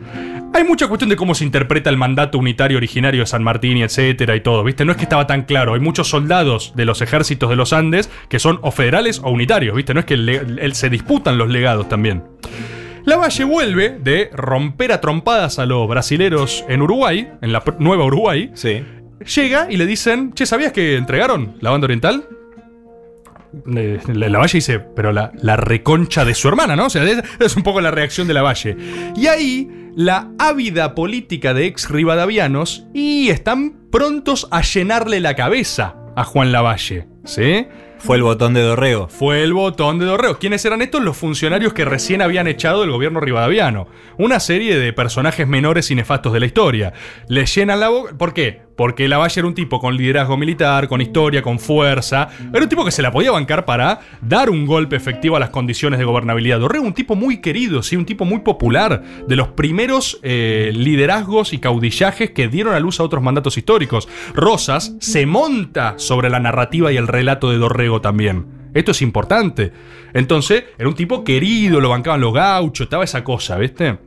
Hay mucha cuestión de cómo se interpreta el mandato unitario originario de San Martín y etcétera y todo, ¿viste? No es que estaba tan claro. Hay muchos soldados de los ejércitos de los Andes que son o federales o unitarios, ¿viste? No es que el se disputan los legados también. Lavalle vuelve de romper a trompadas a los brasileros en Uruguay, en la nueva Uruguay. Sí. Llega y le dicen, che, ¿sabías que entregaron la banda oriental? Eh, La Lavalle dice, pero la, la reconcha de su hermana, ¿no? O sea, es, es un poco la reacción de Lavalle. Y ahí, la ávida política de ex rivadavianos, y están prontos a llenarle la cabeza a Juan Lavalle. ¿Sí? Fue el botón de Dorrego. Fue el botón de Dorrego. ¿Quiénes eran estos? Los funcionarios que recién habían echado del gobierno rivadaviano. Una serie de personajes menores y nefastos de la historia. Le llenan la boca. ¿Por qué? Porque Lavalle era un tipo con liderazgo militar, con historia, con fuerza. Era un tipo que se la podía bancar para dar un golpe efectivo a las condiciones de gobernabilidad. Dorrego, un tipo muy querido, sí, un tipo muy popular. De los primeros eh, liderazgos y caudillajes que dieron a luz a otros mandatos históricos. Rosas se monta sobre la narrativa y el relato de Dorrego también. Esto es importante. Entonces, era un tipo querido, lo bancaban los gauchos, estaba esa cosa, ¿viste?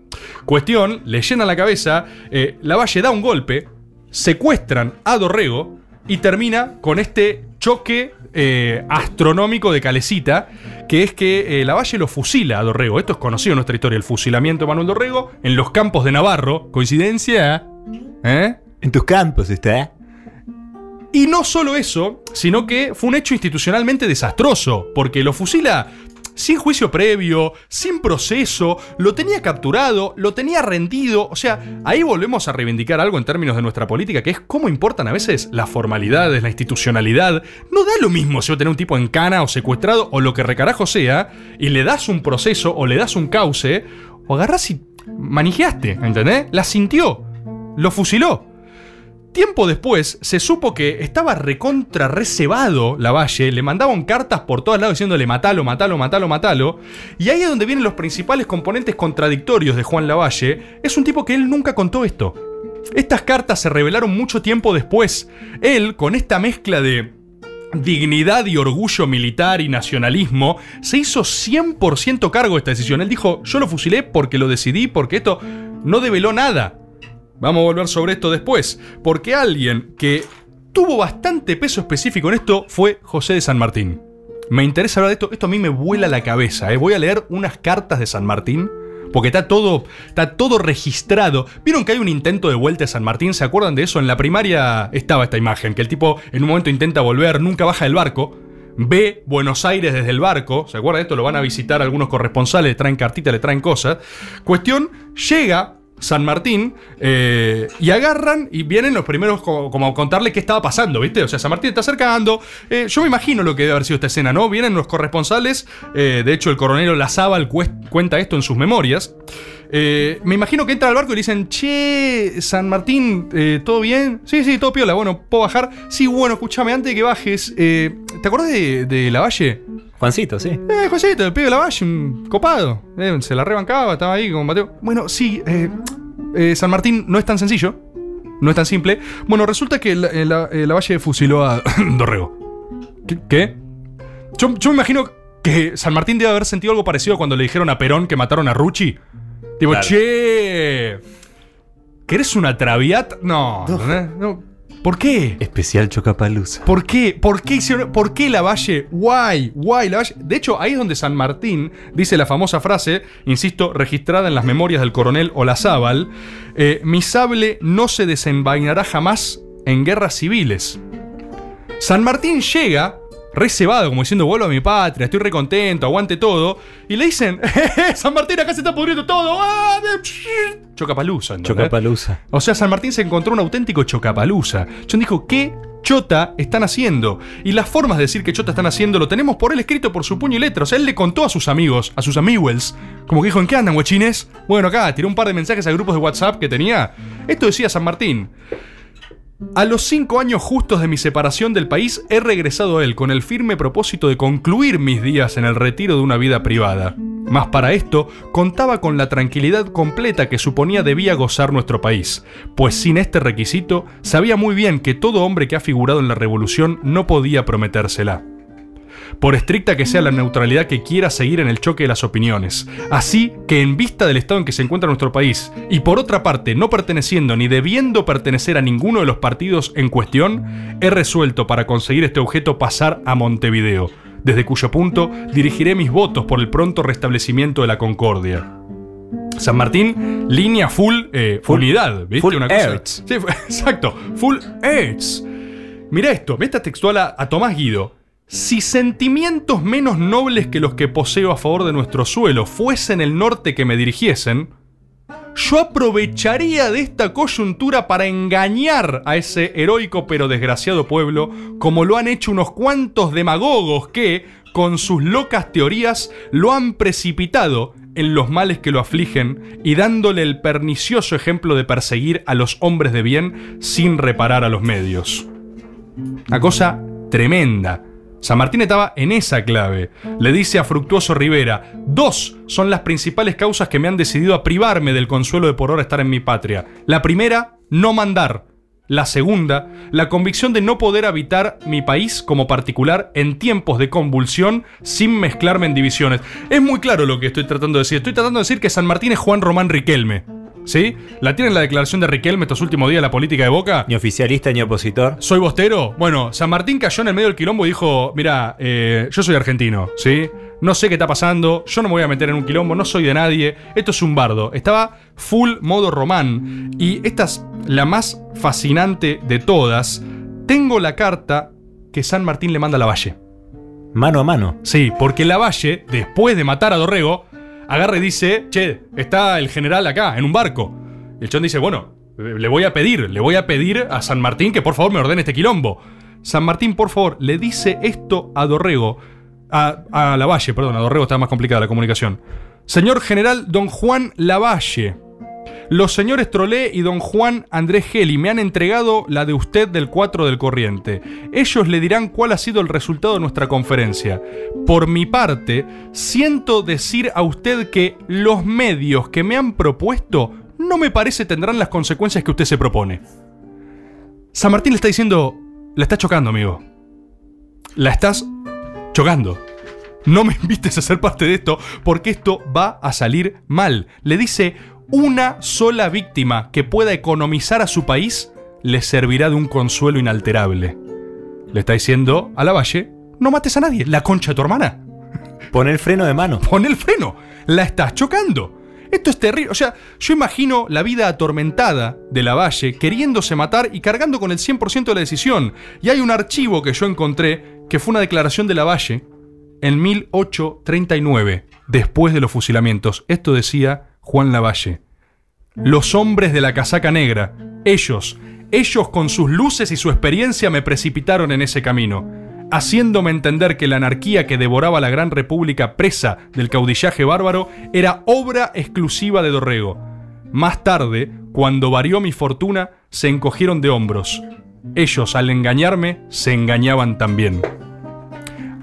Cuestión, le llena la cabeza, eh, Lavalle da un golpe, secuestran a Dorrego y termina con este choque eh, astronómico de Calecita, que es que eh, Lavalle lo fusila a Dorrego. Esto es conocido en nuestra historia, el fusilamiento de Manuel Dorrego en los campos de Navarro. ¿Coincidencia? ¿Eh? En tus campos está. Y no solo eso, sino que fue un hecho institucionalmente desastroso, porque lo fusila sin juicio previo, sin proceso, lo tenía capturado, lo tenía rendido. O sea, ahí volvemos a reivindicar algo en términos de nuestra política, que es cómo importan a veces las formalidades, la institucionalidad. No da lo mismo si yo tener un tipo en cana o secuestrado o lo que recarajo sea, y le das un proceso o le das un cauce, o agarras y manijeaste, ¿entendés? La sintió, lo fusiló. Tiempo después se supo que estaba recontra recebado Lavalle, le mandaban cartas por todos lados diciéndole matalo, matalo, matalo, matalo. Y ahí es donde vienen los principales componentes contradictorios de Juan Lavalle. Es un tipo que él nunca contó esto. Estas cartas se revelaron mucho tiempo después. Él, con esta mezcla de dignidad y orgullo militar y nacionalismo, se hizo 100% cargo de esta decisión. Él dijo, yo lo fusilé porque lo decidí, porque esto no develó nada. Vamos a volver sobre esto después, porque alguien que tuvo bastante peso específico en esto fue José de San Martín. Me interesa hablar de esto, esto a mí me vuela la cabeza, ¿eh? voy a leer unas cartas de San Martín. Porque está todo, está todo registrado. ¿Vieron que hay un intento de vuelta de San Martín? ¿Se acuerdan de eso? En la primaria estaba esta imagen, que el tipo en un momento intenta volver, nunca baja del barco, ve Buenos Aires desde el barco, ¿se acuerdan de esto? Lo van a visitar algunos corresponsales, le traen cartitas, le traen cosas. Cuestión, llega San Martín eh, y agarran y vienen los primeros co- como, a contarle qué estaba pasando, ¿viste? O sea, San Martín está acercando. eh, yo me imagino lo que debe haber sido esta escena, ¿no? Vienen los corresponsales, eh, de hecho el coronel Lazábal cuenta esto en sus memorias. Eh, me imagino que entra al barco y le dicen, che, San Martín, eh, ¿todo bien? Sí, sí, todo piola, bueno, ¿puedo bajar? Sí, bueno, escúchame, antes de que bajes, eh, ¿te acordás de, de Lavalle? Juancito, sí. Eh, Josito, el pibe de Lavalle, un copado. Se la rebancaba, estaba ahí con Mateo. Bueno, sí, San Martín no es tan sencillo. No es tan simple. Bueno, resulta que la, la- Lavalle fusiló a Dorrego. ¿Qué? qué? Yo, yo me imagino que San Martín debe haber sentido algo parecido cuando le dijeron a Perón que mataron a Rucci. Tipo, Claro. che. ¿Querés una traviata? No. ¿Por qué? Especial Chocapalusa. ¿Por qué? ¿Por qué hicieron? ¿Por qué Lavalle? Why? Why Lavalle? De hecho, ahí es donde San Martín dice la famosa frase, insisto, registrada en las memorias del coronel Olazábal: eh, Mi sable no se desenvainará jamás en guerras civiles. San Martín llega, recebado, como diciendo, vuelvo a mi patria, estoy recontento, aguante todo. Y le dicen, San Martín, acá se está pudriendo todo. ¡Ah! Chocapalusa, ¿entendés? Chocapalusa. O sea, San Martín se encontró un auténtico chocapalusa. John dijo, ¿qué chota están haciendo? Y las formas de decir que chota están haciendo lo tenemos por él escrito por su puño y letra. O sea, él le contó a sus amigos, a sus amigos, como que dijo, ¿en qué andan, guachines? Bueno, acá, tiró un par de mensajes a grupos de WhatsApp que tenía. Esto decía San Martín. A los cinco años justos de mi separación del país, he regresado a él con el firme propósito de concluir mis días en el retiro de una vida privada. Mas para esto contaba con la tranquilidad completa que suponía debía gozar nuestro país, pues sin este requisito sabía muy bien que todo hombre que ha figurado en la revolución no podía prometérsela por estricta que sea la neutralidad que quiera seguir en el choque de las opiniones. Así que en vista del estado en que se encuentra nuestro país, y por otra parte no perteneciendo ni debiendo pertenecer a ninguno de los partidos en cuestión, he resuelto para conseguir este objeto pasar a Montevideo, desde cuyo punto dirigiré mis votos por el pronto restablecimiento de la concordia. San Martín, línea full, eh, unidad, ¿viste? full Una cosa-. Sí, exacto, full Ertz. Mira esto, ve esta textual a, a Tomás Guido. Si sentimientos menos nobles que los que poseo a favor de nuestro suelo fuesen el norte que me dirigiesen, yo aprovecharía de esta coyuntura para engañar a ese heroico pero desgraciado pueblo, como lo han hecho unos cuantos demagogos que, con sus locas teorías, lo han precipitado en los males que lo afligen y dándole el pernicioso ejemplo de perseguir a los hombres de bien sin reparar a los medios. Una cosa tremenda. San Martín estaba en esa clave. Le dice a Fructuoso Rivera, dos son las principales causas que me han decidido a privarme del consuelo de por ahora estar en mi patria. La primera, no mandar. La segunda, la convicción de no poder habitar mi país como particular en tiempos de convulsión sin mezclarme en divisiones. Es muy claro lo que estoy tratando de decir. Estoy tratando de decir que San Martín es Juan Román Riquelme. ¿Sí? ¿La tienen la declaración de Riquelme estos últimos días de la política de Boca? Ni oficialista ni opositor. ¿Soy bostero? Bueno, San Martín cayó en el medio del quilombo y dijo, mira, eh, yo soy argentino, ¿sí? No sé qué está pasando, yo no me voy a meter en un quilombo, no soy de nadie, esto es un bardo. Estaba full modo román y esta es la más fascinante de todas. Tengo la carta que San Martín le manda a Lavalle. Mano a mano. Sí, porque Lavalle, después de matar a Dorrego, agarra y dice, che, está el general acá, en un barco. Y el chon dice, bueno, le voy a pedir, le voy a pedir a San Martín que por favor me ordene este quilombo. San Martín, por favor, le dice esto a Dorrego, a, a Lavalle, perdón, a Dorrego está más complicada la comunicación. Señor general Don Juan Lavalle, los señores Trolé y don Juan Andrés Geli me han entregado la de usted del 4 del corriente. Ellos le dirán cuál ha sido el resultado de nuestra conferencia. Por mi parte, siento decir a usted que los medios que me han propuesto no me parece tendrán las consecuencias que usted se propone. San Martín le está diciendo, la está chocando, amigo. La estás chocando. No me invites a ser parte de esto porque esto va a salir mal. Le dice, una sola víctima que pueda economizar a su país le servirá de un consuelo inalterable. Le está diciendo a la Valle, no mates a nadie, la concha de tu hermana. Pon el freno de mano. Pon el freno, la estás chocando. Esto es terrible. O sea, yo imagino la vida atormentada de la Valle queriéndose matar y cargando con el 100% de la decisión. Y hay un archivo que yo encontré que fue una declaración de la Valle en 1839, después de los fusilamientos. Esto decía Juan Lavalle. Los hombres de la casaca negra, ellos, ellos con sus luces y su experiencia me precipitaron en ese camino, haciéndome entender que la anarquía que devoraba la gran república presa del caudillaje bárbaro era obra exclusiva de Dorrego. Más tarde, cuando varió mi fortuna, se encogieron de hombros. Ellos, al engañarme, se engañaban también.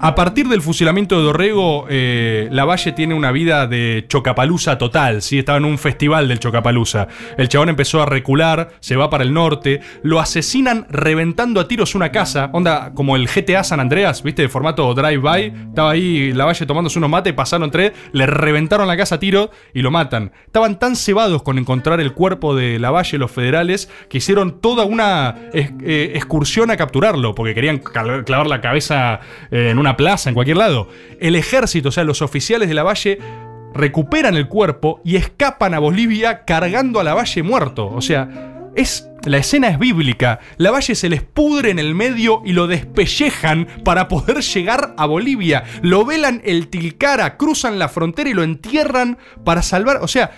A partir del fusilamiento de Dorrego, eh, Lavalle tiene una vida de chocapalusa total, ¿sí? Estaba en un festival del chocapalusa. El chabón empezó a recular, se va para el norte, lo asesinan reventando a tiros una casa, onda como el GTA San Andreas, ¿viste? De formato drive-by. Estaba ahí Lavalle tomándose unos mates, pasaron tres, le reventaron la casa a tiros y lo matan. Estaban tan cebados con encontrar el cuerpo de Lavalle los federales que hicieron toda una eh, excursión a capturarlo, porque querían clavar la cabeza eh, en una plaza, en cualquier lado. El ejército, o sea, los oficiales de la Valle recuperan el cuerpo y escapan a Bolivia cargando a la Valle muerto. O sea, es la escena es bíblica. La Valle se les pudre en el medio y lo despellejan para poder llegar a Bolivia. Lo velan el Tilcara, cruzan la frontera y lo entierran para salvar. O sea,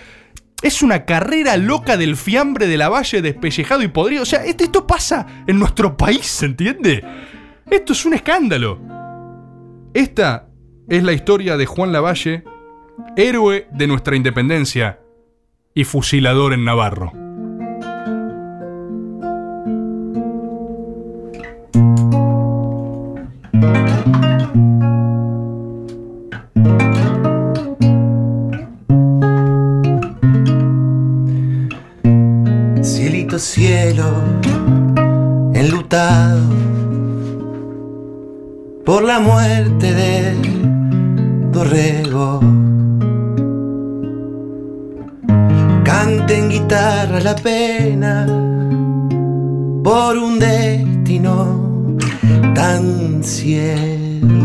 es una carrera loca del fiambre de la Valle despellejado y podrido. O sea, esto, esto pasa en nuestro país, ¿se entiende? Esto es un escándalo. Esta es la historia de Juan Lavalle, héroe de nuestra independencia y fusilador en Navarro. Cielito cielo, enlutado por la muerte de Dorrego. Cante en guitarra la pena por un destino tan ciego.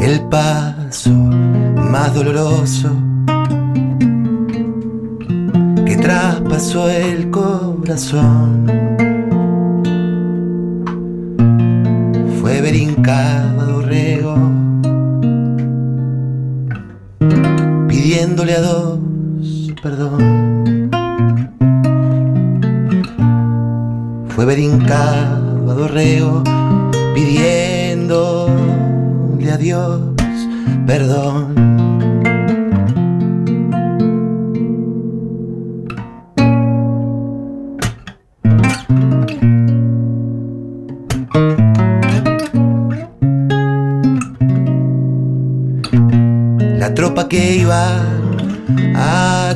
El paso más doloroso traspasó el corazón. Fue brincaba Dorrego, pidiéndole a dos perdón. Fue brincaba Dorrego, pidiéndole a Dios perdón.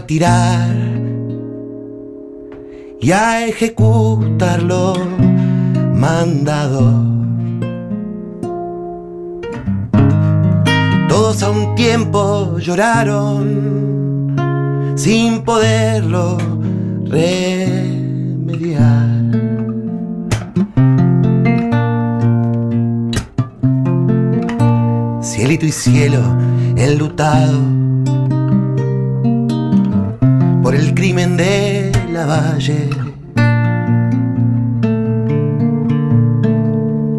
A tirar y a ejecutar lo mandado. Todos a un tiempo lloraron sin poderlo remediar. Cielito y cielo enlutado por el crimen de la valle.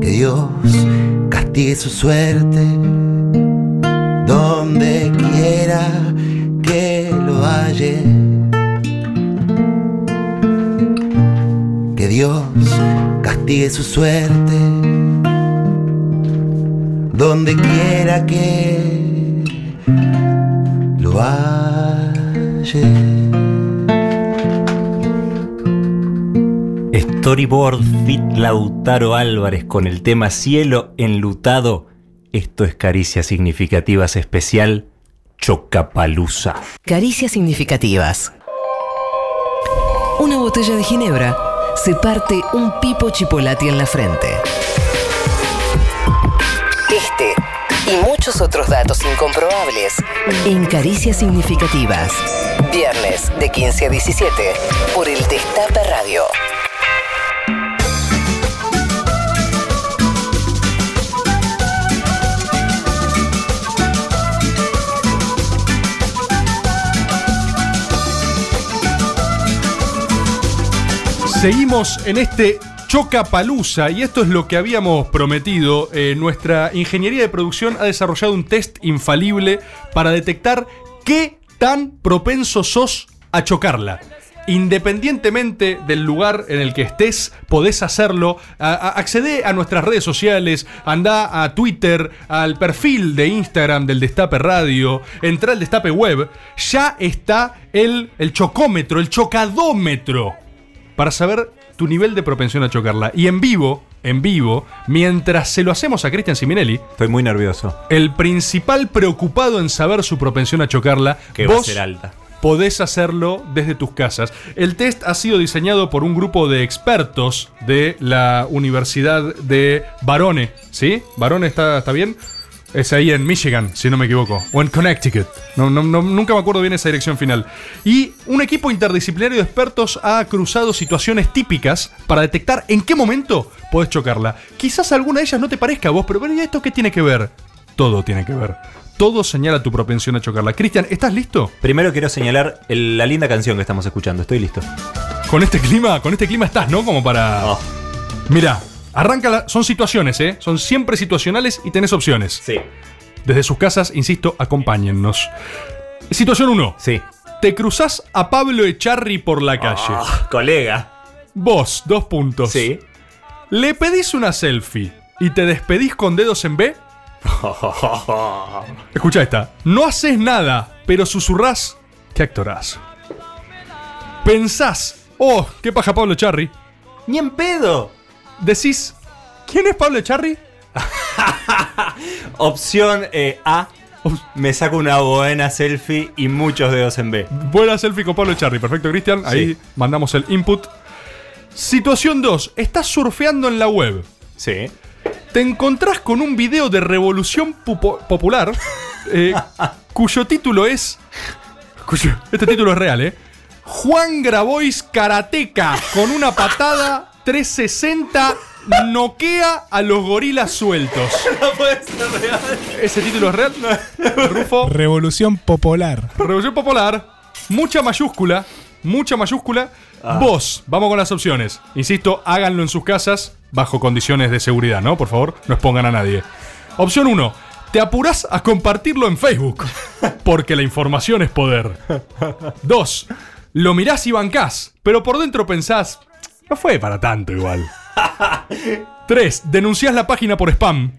Que Dios castigue su suerte donde quiera que lo halle. Que Dios castigue su suerte donde quiera que lo halle. Storyboard Fit Lautaro Álvarez con el tema Cielo enlutado. Esto es Caricias Significativas Especial Chocapalusa. Caricias significativas. Una botella de ginebra se parte un pipo chipolati en la frente. Este y muchos otros datos incomprobables en Caricias Significativas. Viernes de 15 a 17 por el Destape Radio. Seguimos en este Chocapalusa y esto es lo que habíamos prometido. Eh, nuestra ingeniería de producción ha desarrollado un test infalible para detectar qué tan propenso sos a chocarla. Independientemente del lugar en el que estés, podés hacerlo. A- accede a nuestras redes sociales, anda a Twitter, al perfil de Instagram del Destape Radio, entra al Destape Web. Ya está el, el chocómetro, el chocadómetro para saber tu nivel de propensión a chocarla. Y en vivo, en vivo, mientras se lo hacemos a Cristian Siminelli. Estoy muy nervioso. El principal preocupado en saber su propensión a chocarla. Que va a vos ser alta. Podés hacerlo desde tus casas. El test ha sido diseñado por un grupo de expertos de la Universidad de Barone. ¿Sí? ¿Barone está, está bien? Es ahí en Michigan, si no me equivoco. O en Connecticut. No, no- no- nunca me acuerdo bien esa dirección final. Y un equipo interdisciplinario de expertos ha cruzado situaciones típicas para detectar en qué momento podés chocarla. Quizás alguna de ellas no te parezca a vos, pero bueno, ¿y esto qué tiene que ver? Todo tiene que ver. Todo señala tu propensión a chocarla. Cristian, ¿estás listo? Primero quiero señalar el- la linda canción que estamos escuchando. Estoy listo. Con este clima, con este clima estás, ¿no? Como para. Mira, arranca la- son situaciones, ¿eh? Son siempre situacionales y tenés opciones. Sí. Desde sus casas, insisto, acompáñennos. Situación 1. Sí. Te cruzás a Pablo Echarri por la calle. colega. Vos, dos puntos. Sí. Le pedís una selfie y te despedís con dedos en B. Escucha esta. No haces nada, pero susurrás. ¿Qué actorás? Pensás. Oh, qué paja Pablo Echarri. Ni en pedo. Decís. ¿Quién es Pablo Echarri? Opción eh, A. Me saco una buena selfie y muchos dedos en B. Buena selfie con Pablo Echarri. Perfecto, Cristian. Ahí Sí. mandamos el input. Situación 2. Estás surfeando en la web. Sí. Te encontrás con un video de Revolución Popular eh, cuyo título es. cuyo- este título es real, ¿eh? Juan Grabois Karateca con una patada 360 noquea a los gorilas sueltos. No puede ser real. ¿Ese título es real? Rufo. Revolución Popular. Revolución Popular, mucha mayúscula, mucha mayúscula. Vos, vamos con las opciones. Insisto, háganlo en sus casas bajo condiciones de seguridad, ¿no? Por favor, no expongan a nadie. Opción 1. te apurás a compartirlo en Facebook, porque la información es poder. 2. Lo mirás y bancás, pero por dentro pensás, no fue para tanto igual. 3. Denunciás la página por spam.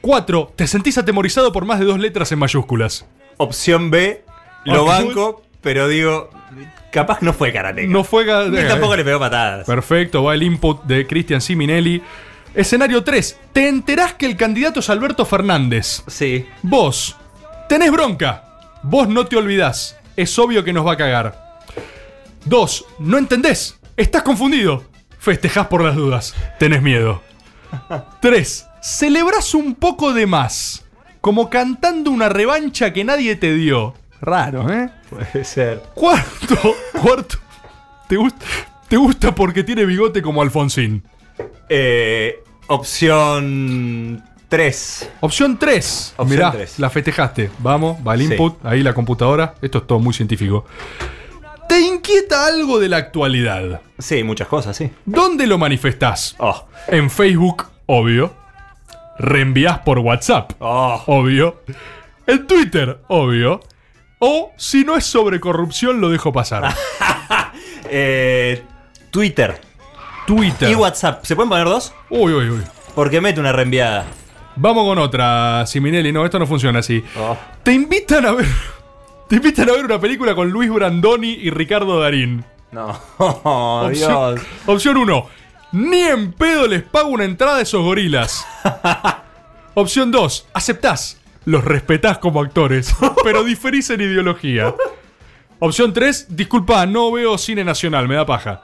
4. Te sentís atemorizado por más de dos letras en mayúsculas. Opción B, lo banco, pero digo, capaz no fue karateca. No fue ga- Ni tampoco le pegó patadas. Perfecto, va el input de Cristian Siminelli. Escenario 3. Te enterás que el candidato es Alberto Fernández. Sí. Vos. Tenés bronca. Vos no te olvidás. Es obvio que nos va a cagar. 2. No entendés. Estás confundido. Festejás por las dudas. Tenés miedo. 3. Celebrás un poco de más. Como cantando una revancha que nadie te dio. Raro, ¿eh? Puede ser. Cuarto. Cuarto. ¿Te gusta, te gusta porque tiene bigote como Alfonsín. Eh, opción 3. Opción 3. Opción Mirá, tres. la festejaste. Vamos, va el Sí. input, ahí la computadora. Esto es todo muy científico. ¿Te inquieta algo de la actualidad? Sí, muchas cosas, sí. ¿Dónde lo manifestás? Oh. En Facebook, obvio. Reenvías por WhatsApp, Oh. obvio. En Twitter, obvio. O si no es sobre corrupción, lo dejo pasar. Eh, Twitter. Twitter. Y WhatsApp. ¿Se pueden poner dos? Uy, uy, uy. Porque mete una reenviada. Vamos con otra, Siminelli. No, esto no funciona así. Oh. Te invitan a ver. Te invitan a ver una película con Luis Brandoni y Ricardo Darín. No, Oh, Opción, Dios. opción 1. Ni en pedo les pago una entrada a esos gorilas. opción 2. Aceptás. Los respetás como actores, pero diferís en ideología. Opción 3. Disculpa, no veo cine nacional, me da paja.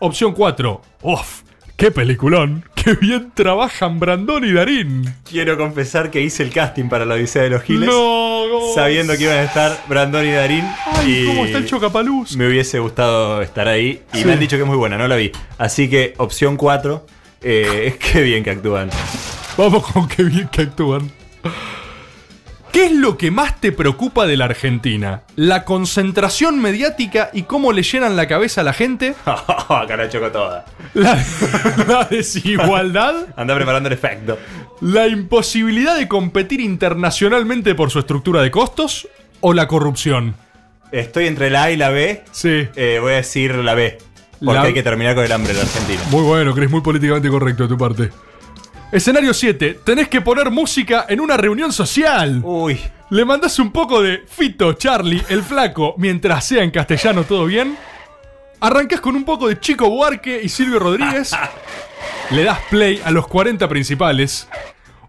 Opción 4. Uf, qué peliculón. Qué bien trabajan Brandoni y Darín. Quiero confesar que hice el casting para la Odisea de los Giles. No, no. Sabiendo que iban a estar Brandon y Darín. Ay, y cómo está el chocapaluz. Me hubiese gustado estar ahí. Y Sí. me han dicho que es muy buena, no la vi. Así que opción 4. Eh, que bien que actúan. Vamos con qué bien que actúan. ¿Qué es lo que más te preocupa de la Argentina? ¿La concentración mediática y cómo le llenan la cabeza a la gente? Cara choco toda. ¿La, la desigualdad? Anda preparando el efecto. ¿La imposibilidad de competir internacionalmente por su estructura de costos? ¿O la corrupción? Estoy entre la A y la B. Sí. Eh, voy a decir la B. Porque La- hay que terminar con el hambre en la Argentina. Muy bueno, Chris, muy políticamente correcto de tu parte. Escenario 7. Tenés que poner música en una reunión social. Uy. Le mandás un poco de Fito, Charlie, el flaco, mientras sea en castellano todo bien. Arrancás con un poco de Chico Buarque y Silvio Rodríguez. le das play a los 40 principales.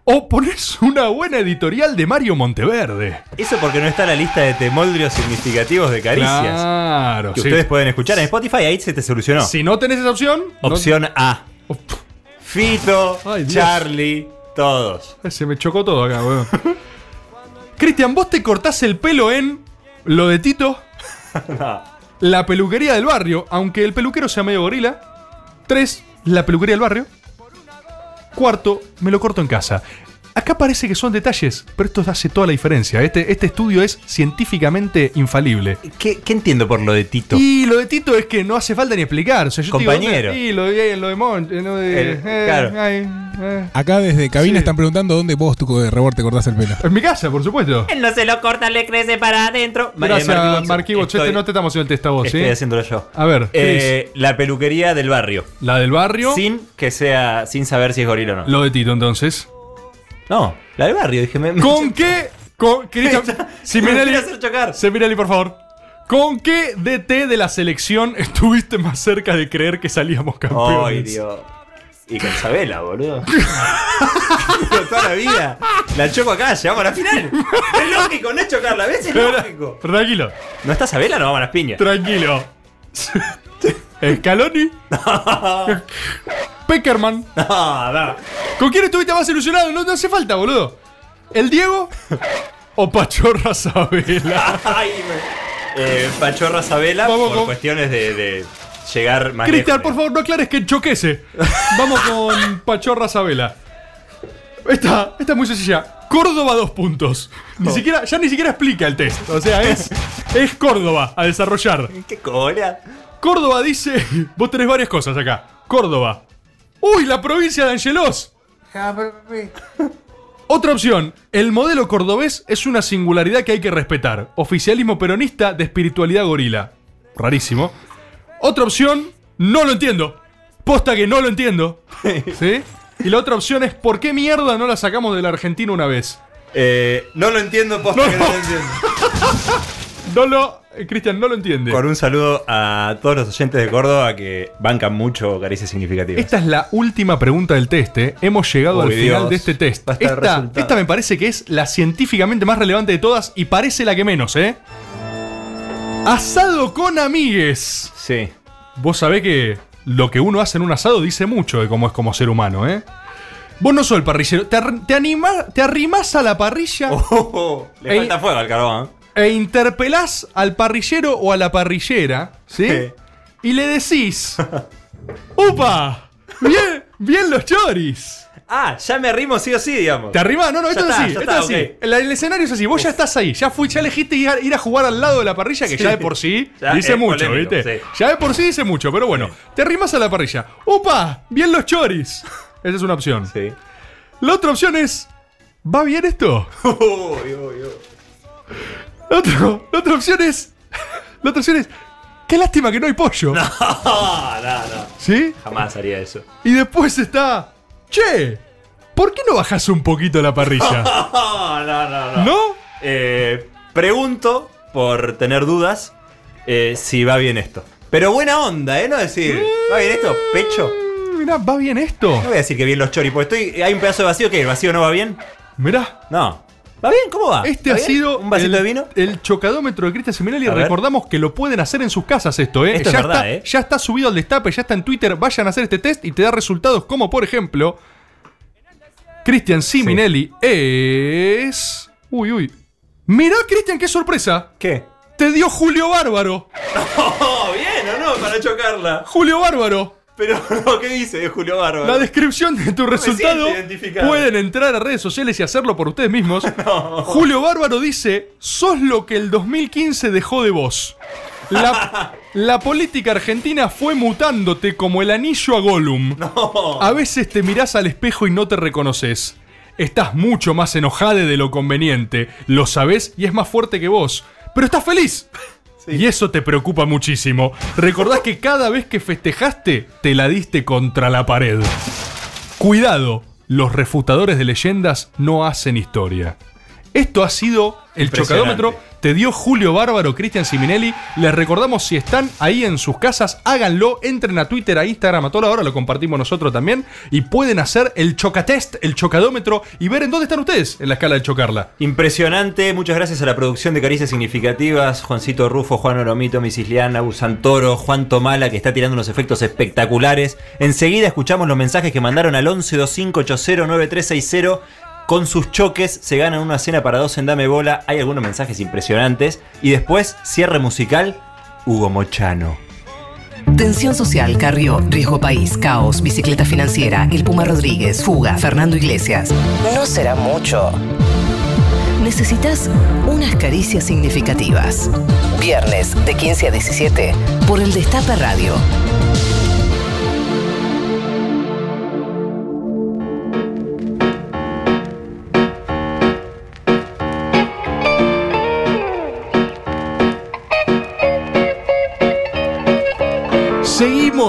O pones una buena editorial de Mario Monteverde. Eso porque no está en la lista de temoldrios significativos de caricias. Claro, Que sí. ustedes pueden escuchar en Spotify, ahí se te solucionó. Si no tenés esa opción, no- Opción A. Fito, Ay. Charlie, todos. Ay, Se me chocó todo acá, weón. Cristian, vos te cortás el pelo en lo de Tito, la peluquería del barrio, aunque el peluquero sea medio gorila. Tres, la peluquería del barrio. Cuarto, me lo corto en casa. Acá parece que son detalles, pero esto hace toda la diferencia. Este, este estudio es científicamente infalible. ¿Qué, qué entiendo por lo de Tito? Y lo de Tito es que no hace falta ni explicar. O sea, yo digo, Compañero. y lo de, lo de Mon- eh, lo de- El- eh, claro. ay, eh. Acá desde cabina Sí. están preguntando dónde vos tu de rebor te cortás el pelo. En mi casa, por supuesto. Él no se lo corta, le crece para adentro. Gracias, Marquibot. Estoy- No te estamos haciendo el test a vos, ¿sí? Estoy haciéndolo yo. A ver, Eh, la peluquería del barrio. La del barrio. Sin que sea, sin saber si es gorila o no. Lo de Tito, entonces. No, la del barrio, dije. Me, me- ¿Con qué? Con, Cristian, Siminelli, Me quiere hacer chocar. Siminelli, por favor. ¿Con qué DT de la selección estuviste más cerca de creer que salíamos campeones? Ay, Dios. Y con Isabela, boludo. Toda la vida. La choco acá, llegamos a la final. Es lógico, no es chocarla, ¿ves? Es lógico. Tranquilo, ¿No está Isabela? No vamos a las piñas. tranquilo. Scaloni. Peckerman. No, no. ¿Con quién estuviste más ilusionado? No, no hace falta, boludo. ¿El Diego? ¿O Pachorra Sabela? Ay, me- eh, Pachorra Sabela Vamos por con- cuestiones de, de llegar más Cristian, lejos. por favor, no aclares que choquese. Vamos con Pachorra Sabela. Esta, esta es muy sencilla. Córdoba, dos puntos. Ni siquiera, ya ni siquiera explica el test. O sea, es, es Córdoba a desarrollar. ¿Qué cola? Córdoba dice. Vos tenés varias cosas acá. Córdoba. ¡Uy, la provincia de Angelos! Otra opción, el modelo cordobés es una singularidad que hay que respetar. Oficialismo peronista de espiritualidad gorila. Rarísimo. Otra opción, no lo entiendo. Posta que no lo entiendo. ¿Sí? Y la otra opción es, ¿por qué mierda no la sacamos de la Argentina una vez? Eh, no lo entiendo, posta que no lo entiendo. No lo. eh, Cristian, no lo entiende. Con un saludo a todos los oyentes de Córdoba que bancan mucho caricias significativas. Esta es la última pregunta del test. ¿eh? Hemos llegado Uy, al final Dios. de este test. Esta, esta me parece que es la científicamente más relevante de todas y parece la que menos, ¿eh? Asado con amigues. Sí. Vos sabés que lo que uno hace en un asado dice mucho de cómo es como ser humano, ¿eh? Vos no sos el parrillero. Te, ar- te, anima- te arrimás a la parrilla Oh, Le Ey. falta fuego al carbón. E interpelás al parrillero o a la parrillera, ¿sí? Sí. Y le decís: ¡Upa! ¡Bien, bien los choris! Ah, ya me arrimo sí o sí, digamos. ¿Te arribás? No, no, Ya esto es está, así. Esto está, es así. El, el escenario es así. Vos ya estás ahí. Ya fui, ya elegiste ir a, ir a jugar al lado de la parrilla, que Sí. ya de por sí Ya dice mucho, polémico, ¿viste? sí. Ya de por sí dice mucho, pero bueno. Te arrimas a la parrilla. ¡Upa! Bien los choris. Esa es una opción. Sí. La otra opción es. ¿Va bien esto? La, otro- la otra opción es. La otra opción es. Qué lástima que no hay pollo. No, no, no. ¿Sí? Jamás haría eso. Y después está. Che, ¿por qué no bajas un poquito la parrilla? No, no, no, no. ¿No? Eh, pregunto, por tener dudas, eh, si va bien esto. Pero buena onda, ¿eh? No decir, ¿va bien esto? ¿Pecho? Mirá, ¿va bien esto? No voy a decir que bien los choris, porque estoy, hay un pedazo de vacío que el vacío no va bien. Mirá. No. ¿Va bien? ¿Cómo va? Este ¿Va ha bien? sido ¿Un vasito el, de vino? el chocadómetro de Cristian. A ver. Recordamos que lo pueden hacer en sus casas esto, ¿eh? Esto es verdad, está, ¿eh? ya está subido al destape, ya está en Twitter. Vayan a hacer este test y te da resultados como, por ejemplo, Cristian Siminelli es... Uy, uy. Mirá, Cristian, qué sorpresa. ¿Qué? Te dio Julio Bárbaro. Oh, bien, ¿o no? Para chocarla. Julio Bárbaro. Pero, ¿qué dice Julio Bárbaro? La descripción de tu resultado pueden entrar a redes sociales y hacerlo por ustedes mismos. Julio Bárbaro dice: Sos lo que el 2015 dejó de vos. La, la política argentina fue mutándote como el anillo a Gollum. A veces te mirás al espejo y no te reconoces. Estás mucho más enojade de lo conveniente, lo sabés y es más fuerte que vos. Pero estás feliz. Y eso te preocupa muchísimo. Recordás que cada vez que festejaste, te la diste contra la pared. Cuidado, los refutadores de leyendas no hacen historia. Esto ha sido el chocadómetro. Te dio Julio Bárbaro, Cristian Siminelli. Les recordamos si están ahí en sus casas, háganlo. Entren a Twitter, a Instagram, a toda hora. Lo compartimos nosotros también. Y pueden hacer el chocatest, el chocadómetro y ver en dónde están ustedes en la escala de chocarla. Impresionante, muchas gracias a la producción de Caricias Significativas, Juancito Rufo, Juan Oromito, Misisliana, Busantoro, Juan Tomala, que está tirando unos efectos espectaculares. Enseguida escuchamos los mensajes que mandaron al 1125809360. Con sus choques se ganan una cena para dos en Dame Bola. Hay algunos mensajes impresionantes. Y después, cierre musical, Hugo Mochano. Tensión social, Carrió, Riesgo País, Caos, Bicicleta Financiera, El Puma Rodríguez, Fuga, Fernando Iglesias. No será mucho. Necesitas unas caricias significativas. Viernes de 15 a 17 por el Destape Radio.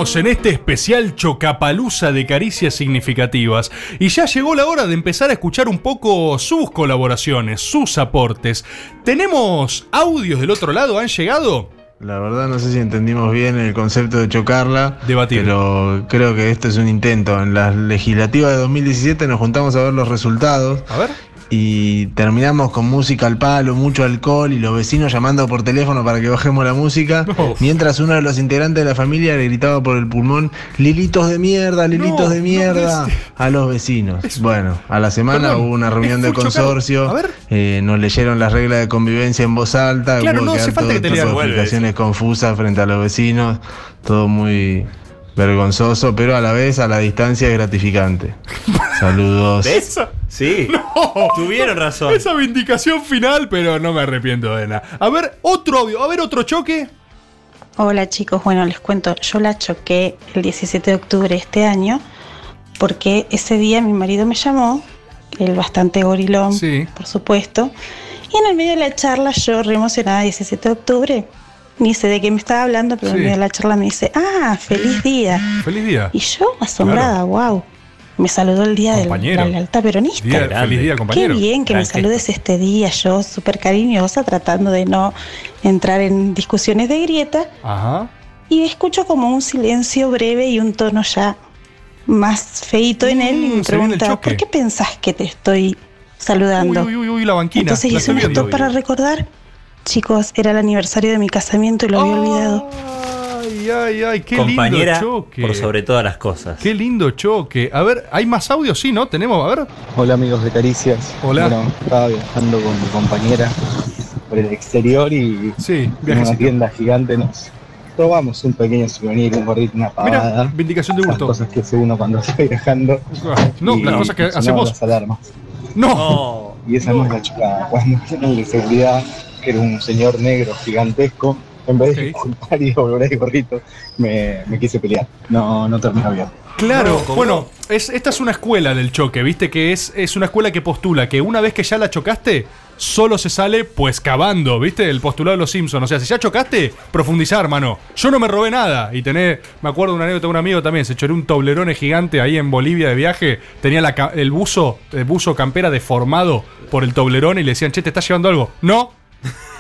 Seguimos en este especial chocapalusa de caricias significativas y ya llegó la hora de empezar a escuchar un poco sus colaboraciones, sus aportes. ¿Tenemos audios del otro lado? ¿Han llegado? La verdad no sé si entendimos bien el concepto de chocarla, Debatir. pero creo que esto es un intento. En las legislativas de 2017 nos juntamos a ver los resultados. A ver. Y terminamos con música al palo, mucho alcohol y los vecinos llamando por teléfono para que bajemos la música. Mientras uno de los integrantes de la familia le gritaba por el pulmón, Lilitos de mierda, Lilitos No, de mierda, no, a los vecinos. Bueno, a la semana Perdón, hubo una reunión de consorcio. Eh, nos leyeron las reglas de convivencia en voz alta. Claro, hubo no que dar falta todo que te tipo de explicaciones confusas frente a los vecinos. Todo muy vergonzoso, pero a la vez a la distancia es gratificante. Saludos. ¿Ves? Sí. Tuvieron razón. Esa vindicación final, pero no me arrepiento de nada. A ver, otro audio, a ver, otro choque. Hola chicos, bueno les cuento, yo la choqué el 17 de octubre de este año porque ese día mi marido me llamó él bastante gorilón, por supuesto. Y en el medio de la charla, yo re emocionada, 17 de octubre, ni sé de qué me estaba hablando, pero en Sí. medio de la charla me dice, ah, feliz día. Feliz día. Y yo, asombrada, wow. Me saludó el día de Compañero. la lealtad peronista. Día- feliz día, compañero. Qué bien que me gesto. saludes este día, yo súper cariñosa, tratando de no entrar en discusiones de grieta. Ajá. Y escucho como un silencio breve y un tono ya más feito en él y me Mm, pregunta. ¿por qué pensás que te estoy saludando? Uy, uy, uy, la banquina. Entonces hice un viendo. para recordar. Chicos, era el aniversario de mi casamiento y lo había olvidado. Ay, ay, ay, qué Compañera lindo choque. por sobre todas las cosas. Qué lindo choque. A ver, ¿hay más audio? Sí, ¿no? Tenemos, a ver. Hola amigos de Caricias. Hola. Bueno, estaba viajando con mi compañera por el exterior y sí, en una tienda gigante nos robamos un pequeño souvenir, un gorrito, una pavada. Mira, vindicación de Las gusto. cosas que hace uno cuando está viajando. No, Y las cosas que hacemos. las alarmas. No. Y esa no es la chocada. Cuando el de seguridad, que era un señor negro gigantesco, en vez de disculpar y devolver el gorrito, me, me quise pelear. No, no terminó bien. Claro, bueno, es, esta es una escuela del choque, ¿viste? Que es, es una escuela que postula que una vez que ya la chocaste, solo se sale pues cavando, ¿viste? El postulado de los Simpsons. O sea, si ya chocaste, profundizar, hermano. Yo no me robé nada. Y tenés, me acuerdo de una anécdota de un amigo también, se choró un toblerone gigante ahí en Bolivia de viaje. Tenía la el buzo, el buzo campera deformado por el toblerone y le decían, che, ¿te estás llevando algo? No,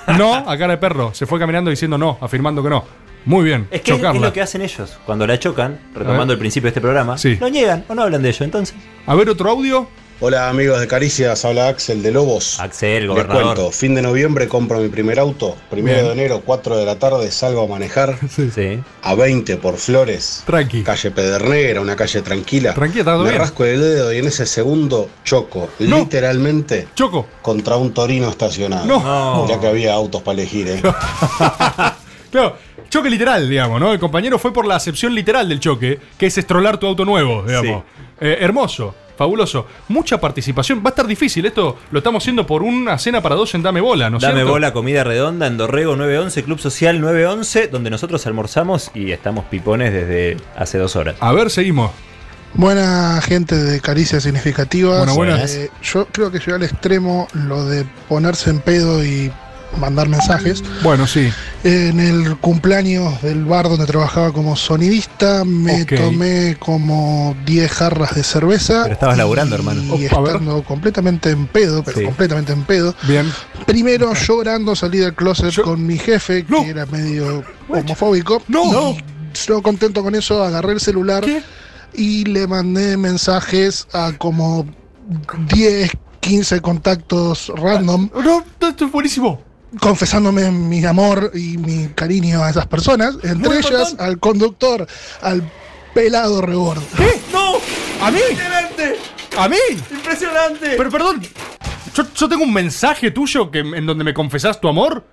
no, a cara de perro. Se fue caminando diciendo no, afirmando que no. Muy bien, Es que es, lo que hacen ellos. Cuando la chocan, retomando el principio de este programa, Sí. no niegan o no hablan de ello. Entonces, A ver, otro audio. Hola amigos de Caricias, habla Axel de Lobos. Axel, Les gobernador. cuento, fin de noviembre compro mi primer auto, primero Bien. de enero, 4 de la tarde, salgo a manejar Sí. a 20 por Flores, Tranqui. calle Pedernera, una calle tranquila. Tranquila, Me bien. rasco el dedo y en ese segundo choco, No. literalmente, Choco. contra un torino estacionado. No. Ya que había autos para elegir, ¿eh? Claro, choque literal, digamos, ¿no? El compañero fue por la acepción literal del choque, que es estrolar tu auto nuevo, digamos. Eh, hermoso, fabuloso. Mucha participación. Va a estar difícil. Esto lo estamos haciendo por una cena para dos en Dame Bola, ¿no es Dame cierto? bola, comida redonda en Dorrego 911, Club Social 911, donde nosotros almorzamos y estamos pipones desde hace dos horas. A ver, seguimos. Buena gente de Caricias Significativas. Buenas, buenas. Eh, yo creo que llegué al extremo lo de ponerse en pedo y mandar mensajes. Bueno, sí. En el cumpleaños del bar donde trabajaba como sonidista, me tomé como 10 jarras de cerveza. Pero estabas laburando, hermano. Y estando completamente en pedo, pero Sí. completamente en pedo. Bien. Primero llorando salí del closet con mi jefe, que era medio homofóbico. No. Y yo contento con eso, agarré el celular y le mandé mensajes a como 10, 15 contactos random. No, esto es buenísimo. Confesándome mi amor y mi cariño a esas personas, entre ellas importante. al conductor, al pelado rebordo. ¿Qué? ¡No! ¿A mí? ¡Impresionante! ¿A mí? ¡Impresionante! Pero perdón, yo, yo tengo un mensaje tuyo que, en donde me confesás tu amor.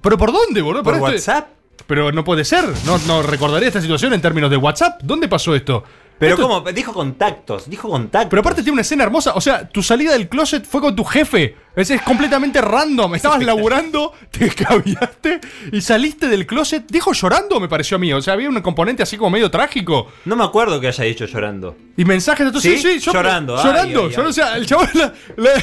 ¿Pero por dónde, boludo? ¿Por esto- WhatsApp? Pero no puede ser. No, no recordaría esta situación en términos de WhatsApp. ¿Dónde pasó esto? Pero Esto- ¿cómo? Dijo contactos, dijo contactos. Pero aparte tiene una escena hermosa. O sea, tu salida del closet fue con tu jefe. Es, es completamente random. Estabas laburando, te cambiaste y saliste del closet. Dijo llorando, me pareció a mí. O sea, había un componente así como medio trágico. No me acuerdo que haya dicho llorando. Y mensajes de tu ¿Sí? sí, sí, yo- Llorando, ay, Llorando. ay, ay. O sea, el chabón. La, la-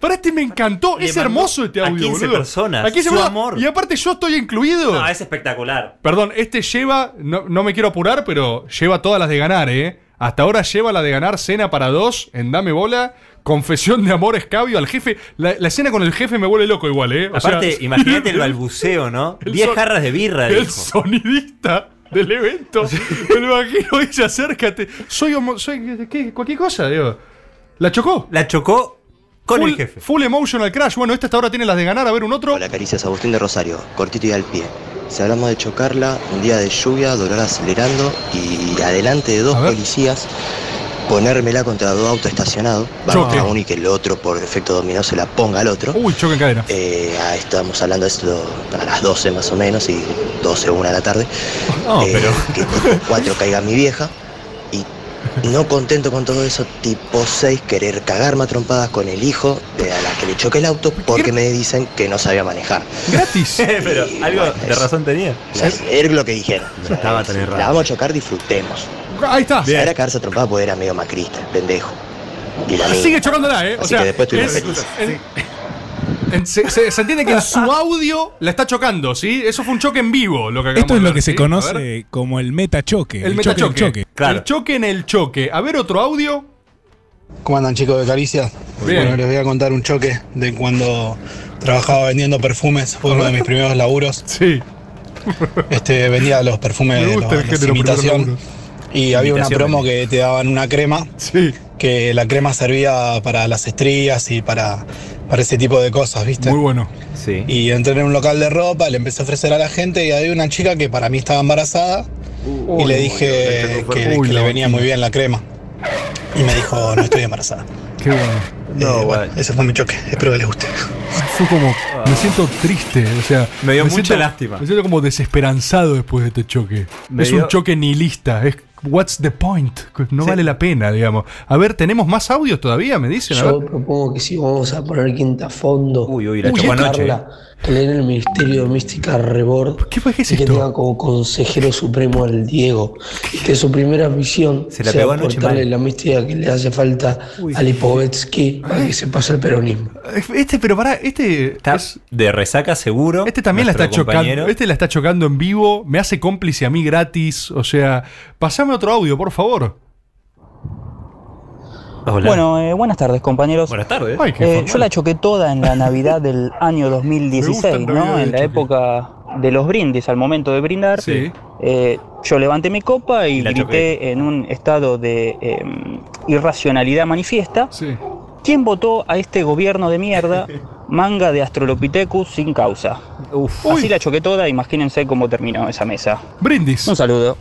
Para este me encantó. Le es hermoso este a audio. 15 boludo. personas, A 15 su personas. amor. Y aparte yo estoy incluido. No, es espectacular. Perdón, este lleva, no, no me quiero apurar, pero lleva todas las de ganar, ¿eh? Hasta ahora lleva la de ganar cena para dos en Dame Bola, confesión de amor escabio al jefe. La, la escena con el jefe me vuelve loco igual, ¿eh? O Aparte, sea, imagínate el balbuceo, ¿no? el 10 son- jarras de birra, El dijo. sonidista del evento. me lo imagino, dice, acércate. Soy homo, soy, ¿qué? Cualquier cosa, digo. ¿La chocó? La chocó con full, el jefe. Full emotional crash. Bueno, este hasta ahora tiene las de ganar. A ver, un otro. Hola, Caricias Agustín de Rosario, cortito y al pie. Si hablamos de chocarla, un día de lluvia, dolor acelerando y adelante de dos policías, ponérmela contra dos autos estacionados, va Choque. contra uno y que el otro por efecto dominó se la ponga al otro. Uy, choque en cadena. Eh, ah, estamos hablando de esto a las 12 más o menos y 12 o 1 de la tarde. No, Eh, pero- Que 4 caiga mi vieja no contento con todo eso, tipo 6 querer cagarme a trompadas con el hijo de a la que le choque el auto porque me dicen que no sabía manejar. Gratis. pero algo de razón tenía. Es lo que dijeron. estaba tan errado. La vamos a chocar, disfrutemos. Ahí está. Era cagarse a trompadas porque era medio macrista, el pendejo. y la. Sigue chocándola, ¿eh? O sea, que después estuvimos es- se, se- se entiende que en su audio la está chocando, ¿sí? Eso fue un choque en vivo. Lo que acabamos Esto es lo ver, que se conoce como el metachoque. El, choque del metachoque. choque. El choque en el choque. A ver otro audio. ¿Cómo andan chicos de Caricia? Bien. Bueno, les voy a contar un choque de cuando trabajaba vendiendo perfumes. Fue uno de mis primeros laburos. Sí. Este, vendía los perfumes Me de los, el los imitación. Y había una promo que te daban una crema. Que la crema servía para las estrías y para, para ese tipo de cosas, ¿viste? Muy bueno. Sí. Y entré en un local de ropa, le empecé a ofrecer a la gente y había una chica que para mí estaba embarazada y le dije que, Uy, que le venía muy bien la crema. Y me dijo, no estoy embarazada. Qué bueno. No, bueno, ese fue mi choque. Espero que les guste. Fue como. Me siento triste. O sea. Me dio mucha siento- lástima. Me siento como desesperanzado después de este choque. Me es dio- un choque nihilista. Es. What's the point? No Sí. vale la pena, digamos. A ver, ¿tenemos más audios todavía? Me dicen. A Yo ver. propongo que si vamos a poner quinta a fondo, Uy, uy, la y chocó anoche, Carla, que le den el Ministerio de Mística Rebord ¿Qué fue que y que tenga como consejero supremo al Diego. Y que su primera misión Se la sea aportarle la mística que le hace falta a Lipovetsky para que se pase el peronismo. Este, pero pará, este. Está de resaca seguro. Este también la está chocando. compañero. Este la está chocando en vivo. Me hace cómplice a mí gratis. O sea, pasame otro audio, por favor. Bueno, eh, buenas tardes, compañeros. Buenas tardes. Ay, qué Eh, yo la choqué toda en la Navidad del año Me 2016, gusta el Navidad ¿no? de En la choque. época de los brindis, al momento de brindar. Sí. Eh, yo levanté mi copa y, Y la grité en un estado de eh, irracionalidad manifiesta. Sí. ¿Quién votó a este gobierno de mierda? Manga de Astrolopithecus sin causa. Así la choqué toda, imagínense cómo terminó esa mesa. Brindis. Un saludo.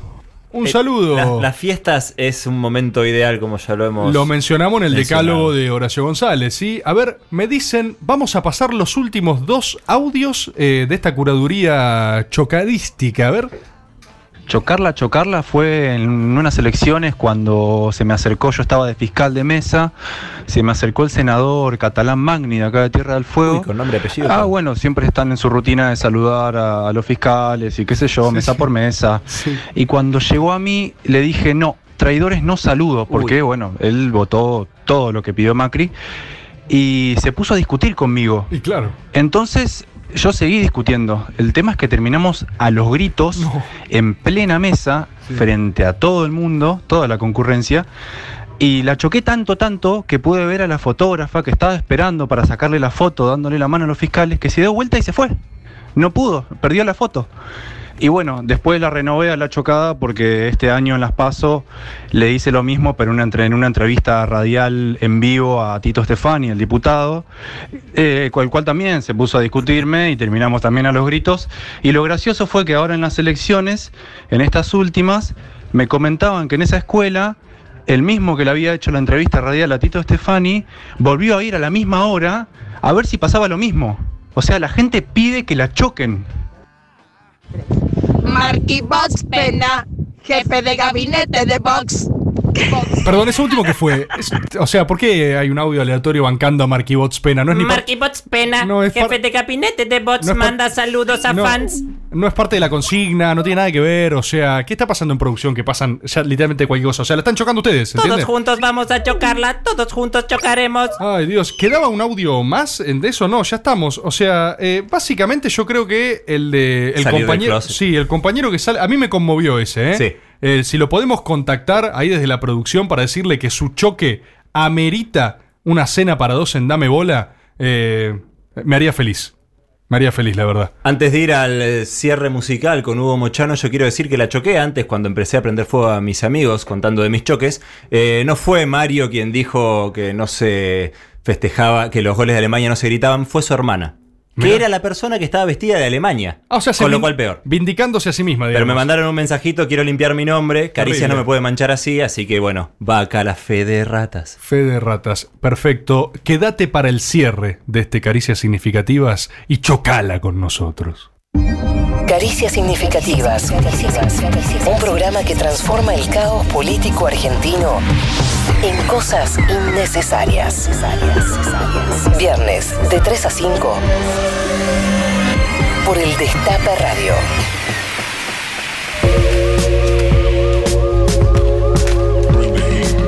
Un Eh, saludo. Las, las fiestas es un momento ideal, como ya lo hemos. Lo mencionamos en el mencionado. decálogo de Horacio González, ¿sí? A ver, me dicen, vamos a pasar los últimos dos audios eh, de esta curaduría chocadística. A ver. Chocarla, chocarla fue en unas elecciones cuando se me acercó, yo estaba de fiscal de mesa, se me acercó el senador catalán Magni de acá de Tierra del Fuego. Uy, con nombre y apellido. Ah, bueno, siempre están en su rutina de saludar a, a los fiscales y qué sé yo, mesa por mesa. Y cuando llegó a mí, le dije, no, traidores no saludo, porque bueno, él votó todo lo que pidió Macri y se puso a discutir conmigo. Y claro. Entonces yo seguí discutiendo. El tema es que terminamos a los gritos en plena mesa, frente a todo el mundo, toda la concurrencia. Y la choqué tanto, tanto, que pude ver a la fotógrafa que estaba esperando para sacarle la foto, dándole la mano a los fiscales, que se dio vuelta y se fue. No pudo, perdió la foto. Y bueno, después la renové a la chocada porque este año en Las Paso le hice lo mismo, pero en una entrevista radial en vivo a Tito Stefani, el diputado, eh, con el cual también se puso a discutirme y terminamos también a los gritos. Y lo gracioso fue que ahora en las elecciones, en estas últimas, me comentaban que en esa escuela, el mismo que le había hecho la entrevista radial a Tito Stefani, volvió a ir a la misma hora a ver si pasaba lo mismo. O sea, la gente pide que la choquen. Marky Box Pena, jefe de gabinete de Vox. Perdón, ese último que fue. Es- o sea, ¿por qué hay un audio aleatorio bancando a Marky Bots Pena? No es ni par- Marky Bots Pena, No, es jefe de gabinete de Bots, No manda saludos a No. fans. No es parte de la consigna, no tiene nada que ver. O sea, ¿qué está pasando en producción? Que pasan ya literalmente cualquier cosa. O sea, la están chocando ustedes, Todos juntos vamos a chocarla, todos juntos chocaremos. Ay, Dios, ¿quedaba un audio más en de eso? No, ya estamos. O sea, eh, básicamente yo creo que el de. El compañero. Sí, el compañero que sale. A mí me conmovió ese, ¿eh? Sí. Eh, si lo podemos contactar ahí desde la producción para decirle que su choque amerita una cena para dos en Dame Bola, eh, me haría feliz. Me haría feliz, la verdad. Antes de ir al eh, cierre musical con Hugo Mochano, yo quiero decir que la choqué antes cuando empecé a prender fuego a mis amigos contando de mis choques. No fue Mario quien dijo que no se festejaba, que los goles de Alemania no se gritaban, fue su hermana. Que Mirá. era la persona que estaba vestida de Alemania. Ah, o sea, se con lo cual peor. Vindicándose a sí misma, digamos. Pero me mandaron un mensajito, quiero limpiar mi nombre, Caricia no me puede manchar así, así que bueno, va acá la fe de ratas. Fe de ratas. Perfecto. Quédate para el cierre de este Caricias Significativas y chocala con nosotros. Caricias significativas. Un programa que transforma el caos político argentino en cosas innecesarias. Viernes de 3 a 5 por el Destape Radio.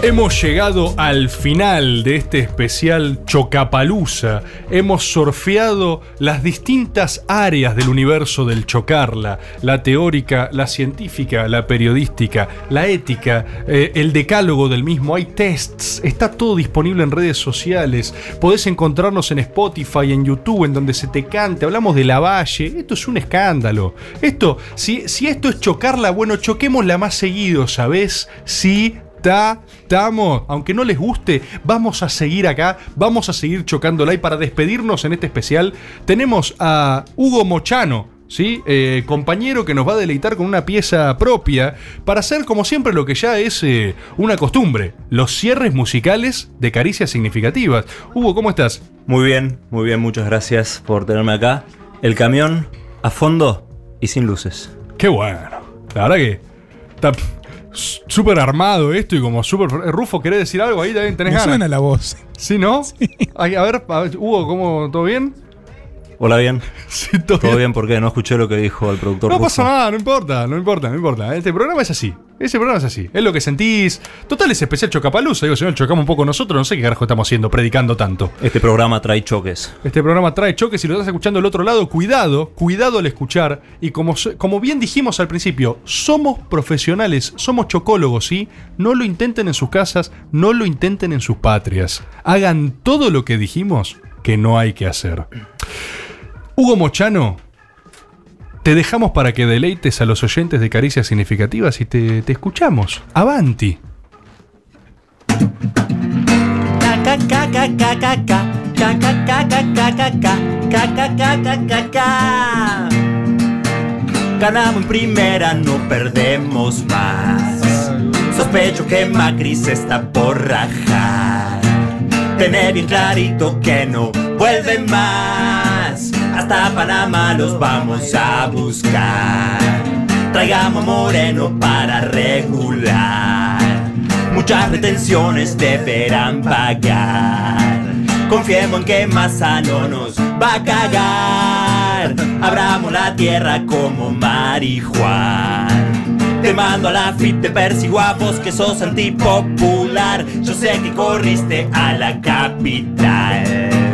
Hemos llegado al final de este especial Chocapalusa. Hemos surfeado las distintas áreas del universo del chocarla: la teórica, la científica, la periodística, la ética, eh, el decálogo del mismo. Hay tests, está todo disponible en redes sociales. Podés encontrarnos en Spotify, en YouTube, en donde se te cante. Hablamos de la valle. Esto es un escándalo. Esto, si, si esto es chocarla, bueno, choquémosla más seguido, ¿sabés? Sí, ta, estamos, aunque no les guste, vamos a seguir acá, vamos a seguir chocándola y para despedirnos en este especial tenemos a Hugo Mochano. ¿Sí? Eh, compañero que nos va a deleitar con una pieza propia para hacer como siempre lo que ya es eh, una costumbre, los cierres musicales de caricias significativas. Hugo, ¿cómo estás? Muy bien, muy bien, muchas gracias por tenerme acá. El camión a fondo y sin luces. Qué bueno. La verdad que está súper armado esto y como súper... Rufo, ¿querés decir algo ahí? También tenés Me ganas. suena la voz. ¿Sí, no? A, ver, a ver, Hugo, ¿cómo, ¿todo bien? Hola, bien. Sí, todo, ¿Todo bien. bien? ¿Por qué? No escuché lo que dijo el productor. No pasa nada, no importa, no importa, no importa. Este programa es así. Ese programa es así. Es lo que sentís. Total, es especial Chocapalusa. Digo, si no chocamos un poco nosotros, no sé qué carajo estamos haciendo, predicando tanto. Este programa trae choques. Este programa trae choques y lo estás escuchando del otro lado. Cuidado, cuidado al escuchar. Y como, como bien dijimos al principio, somos profesionales, somos chocólogos, ¿sí? No lo intenten en sus casas, no lo intenten en sus patrias. Hagan todo lo que dijimos que no hay que hacer. Hugo Mochano, te dejamos para que deleites a los oyentes de Caricias Significativas y te, te escuchamos. Avanti. Ganamos en primera, no perdemos más. Sospecho que Macri se está por rajar. Tener bien clarito que no vuelve más. Hasta Panamá los vamos a buscar. Traigamos Moreno para regular. Muchas retenciones deberán pagar. Confiemos en que Massa no nos va a cagar. Abramos la tierra como marihuana. Te mando a la fit, te persigo a vos que sos antipopular. Yo sé que corriste a la capital.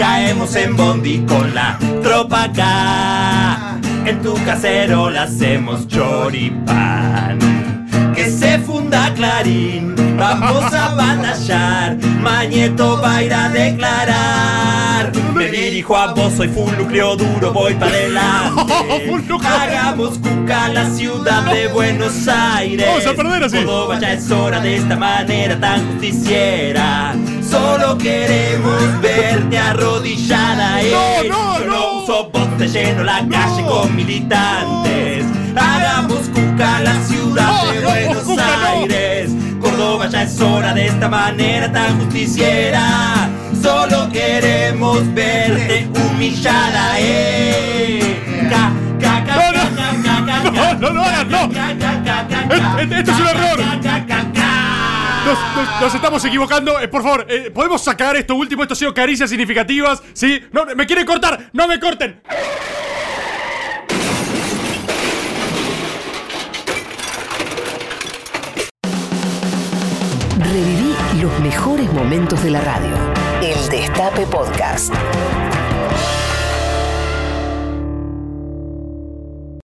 Caemos en Bondi con la tropa acá. En tu cacerola hacemos choripán. Que se funda Clarín, vamos a batallar. Mañeto va a ir a declarar. Me dirijo a vos, soy full núcleo duro, voy para adelante. Hagamos cuca la ciudad de Buenos Aires. Vamos a perder así. Córdoba ya es hora de esta manera tan justiciera. Solo queremos verte arrodillada. eh. Yo no uso bote lleno la calle con militantes. Hagamos cuca la ciudad de Buenos Aires. Córdoba ya es hora de esta manera tan justiciera. Solo queremos verte humillada, eh. Ca, ca, ca, No, no hagas, no. Este- Esto es un error. Nos, nos- estamos equivocando. Eh, por favor, eh, ¿podemos sacar esto último? Esto ha sido caricias significativas. ¿Sí? No, me quieren cortar. ¡No me corten! Reviví los mejores momentos de la radio. El Destape Podcast.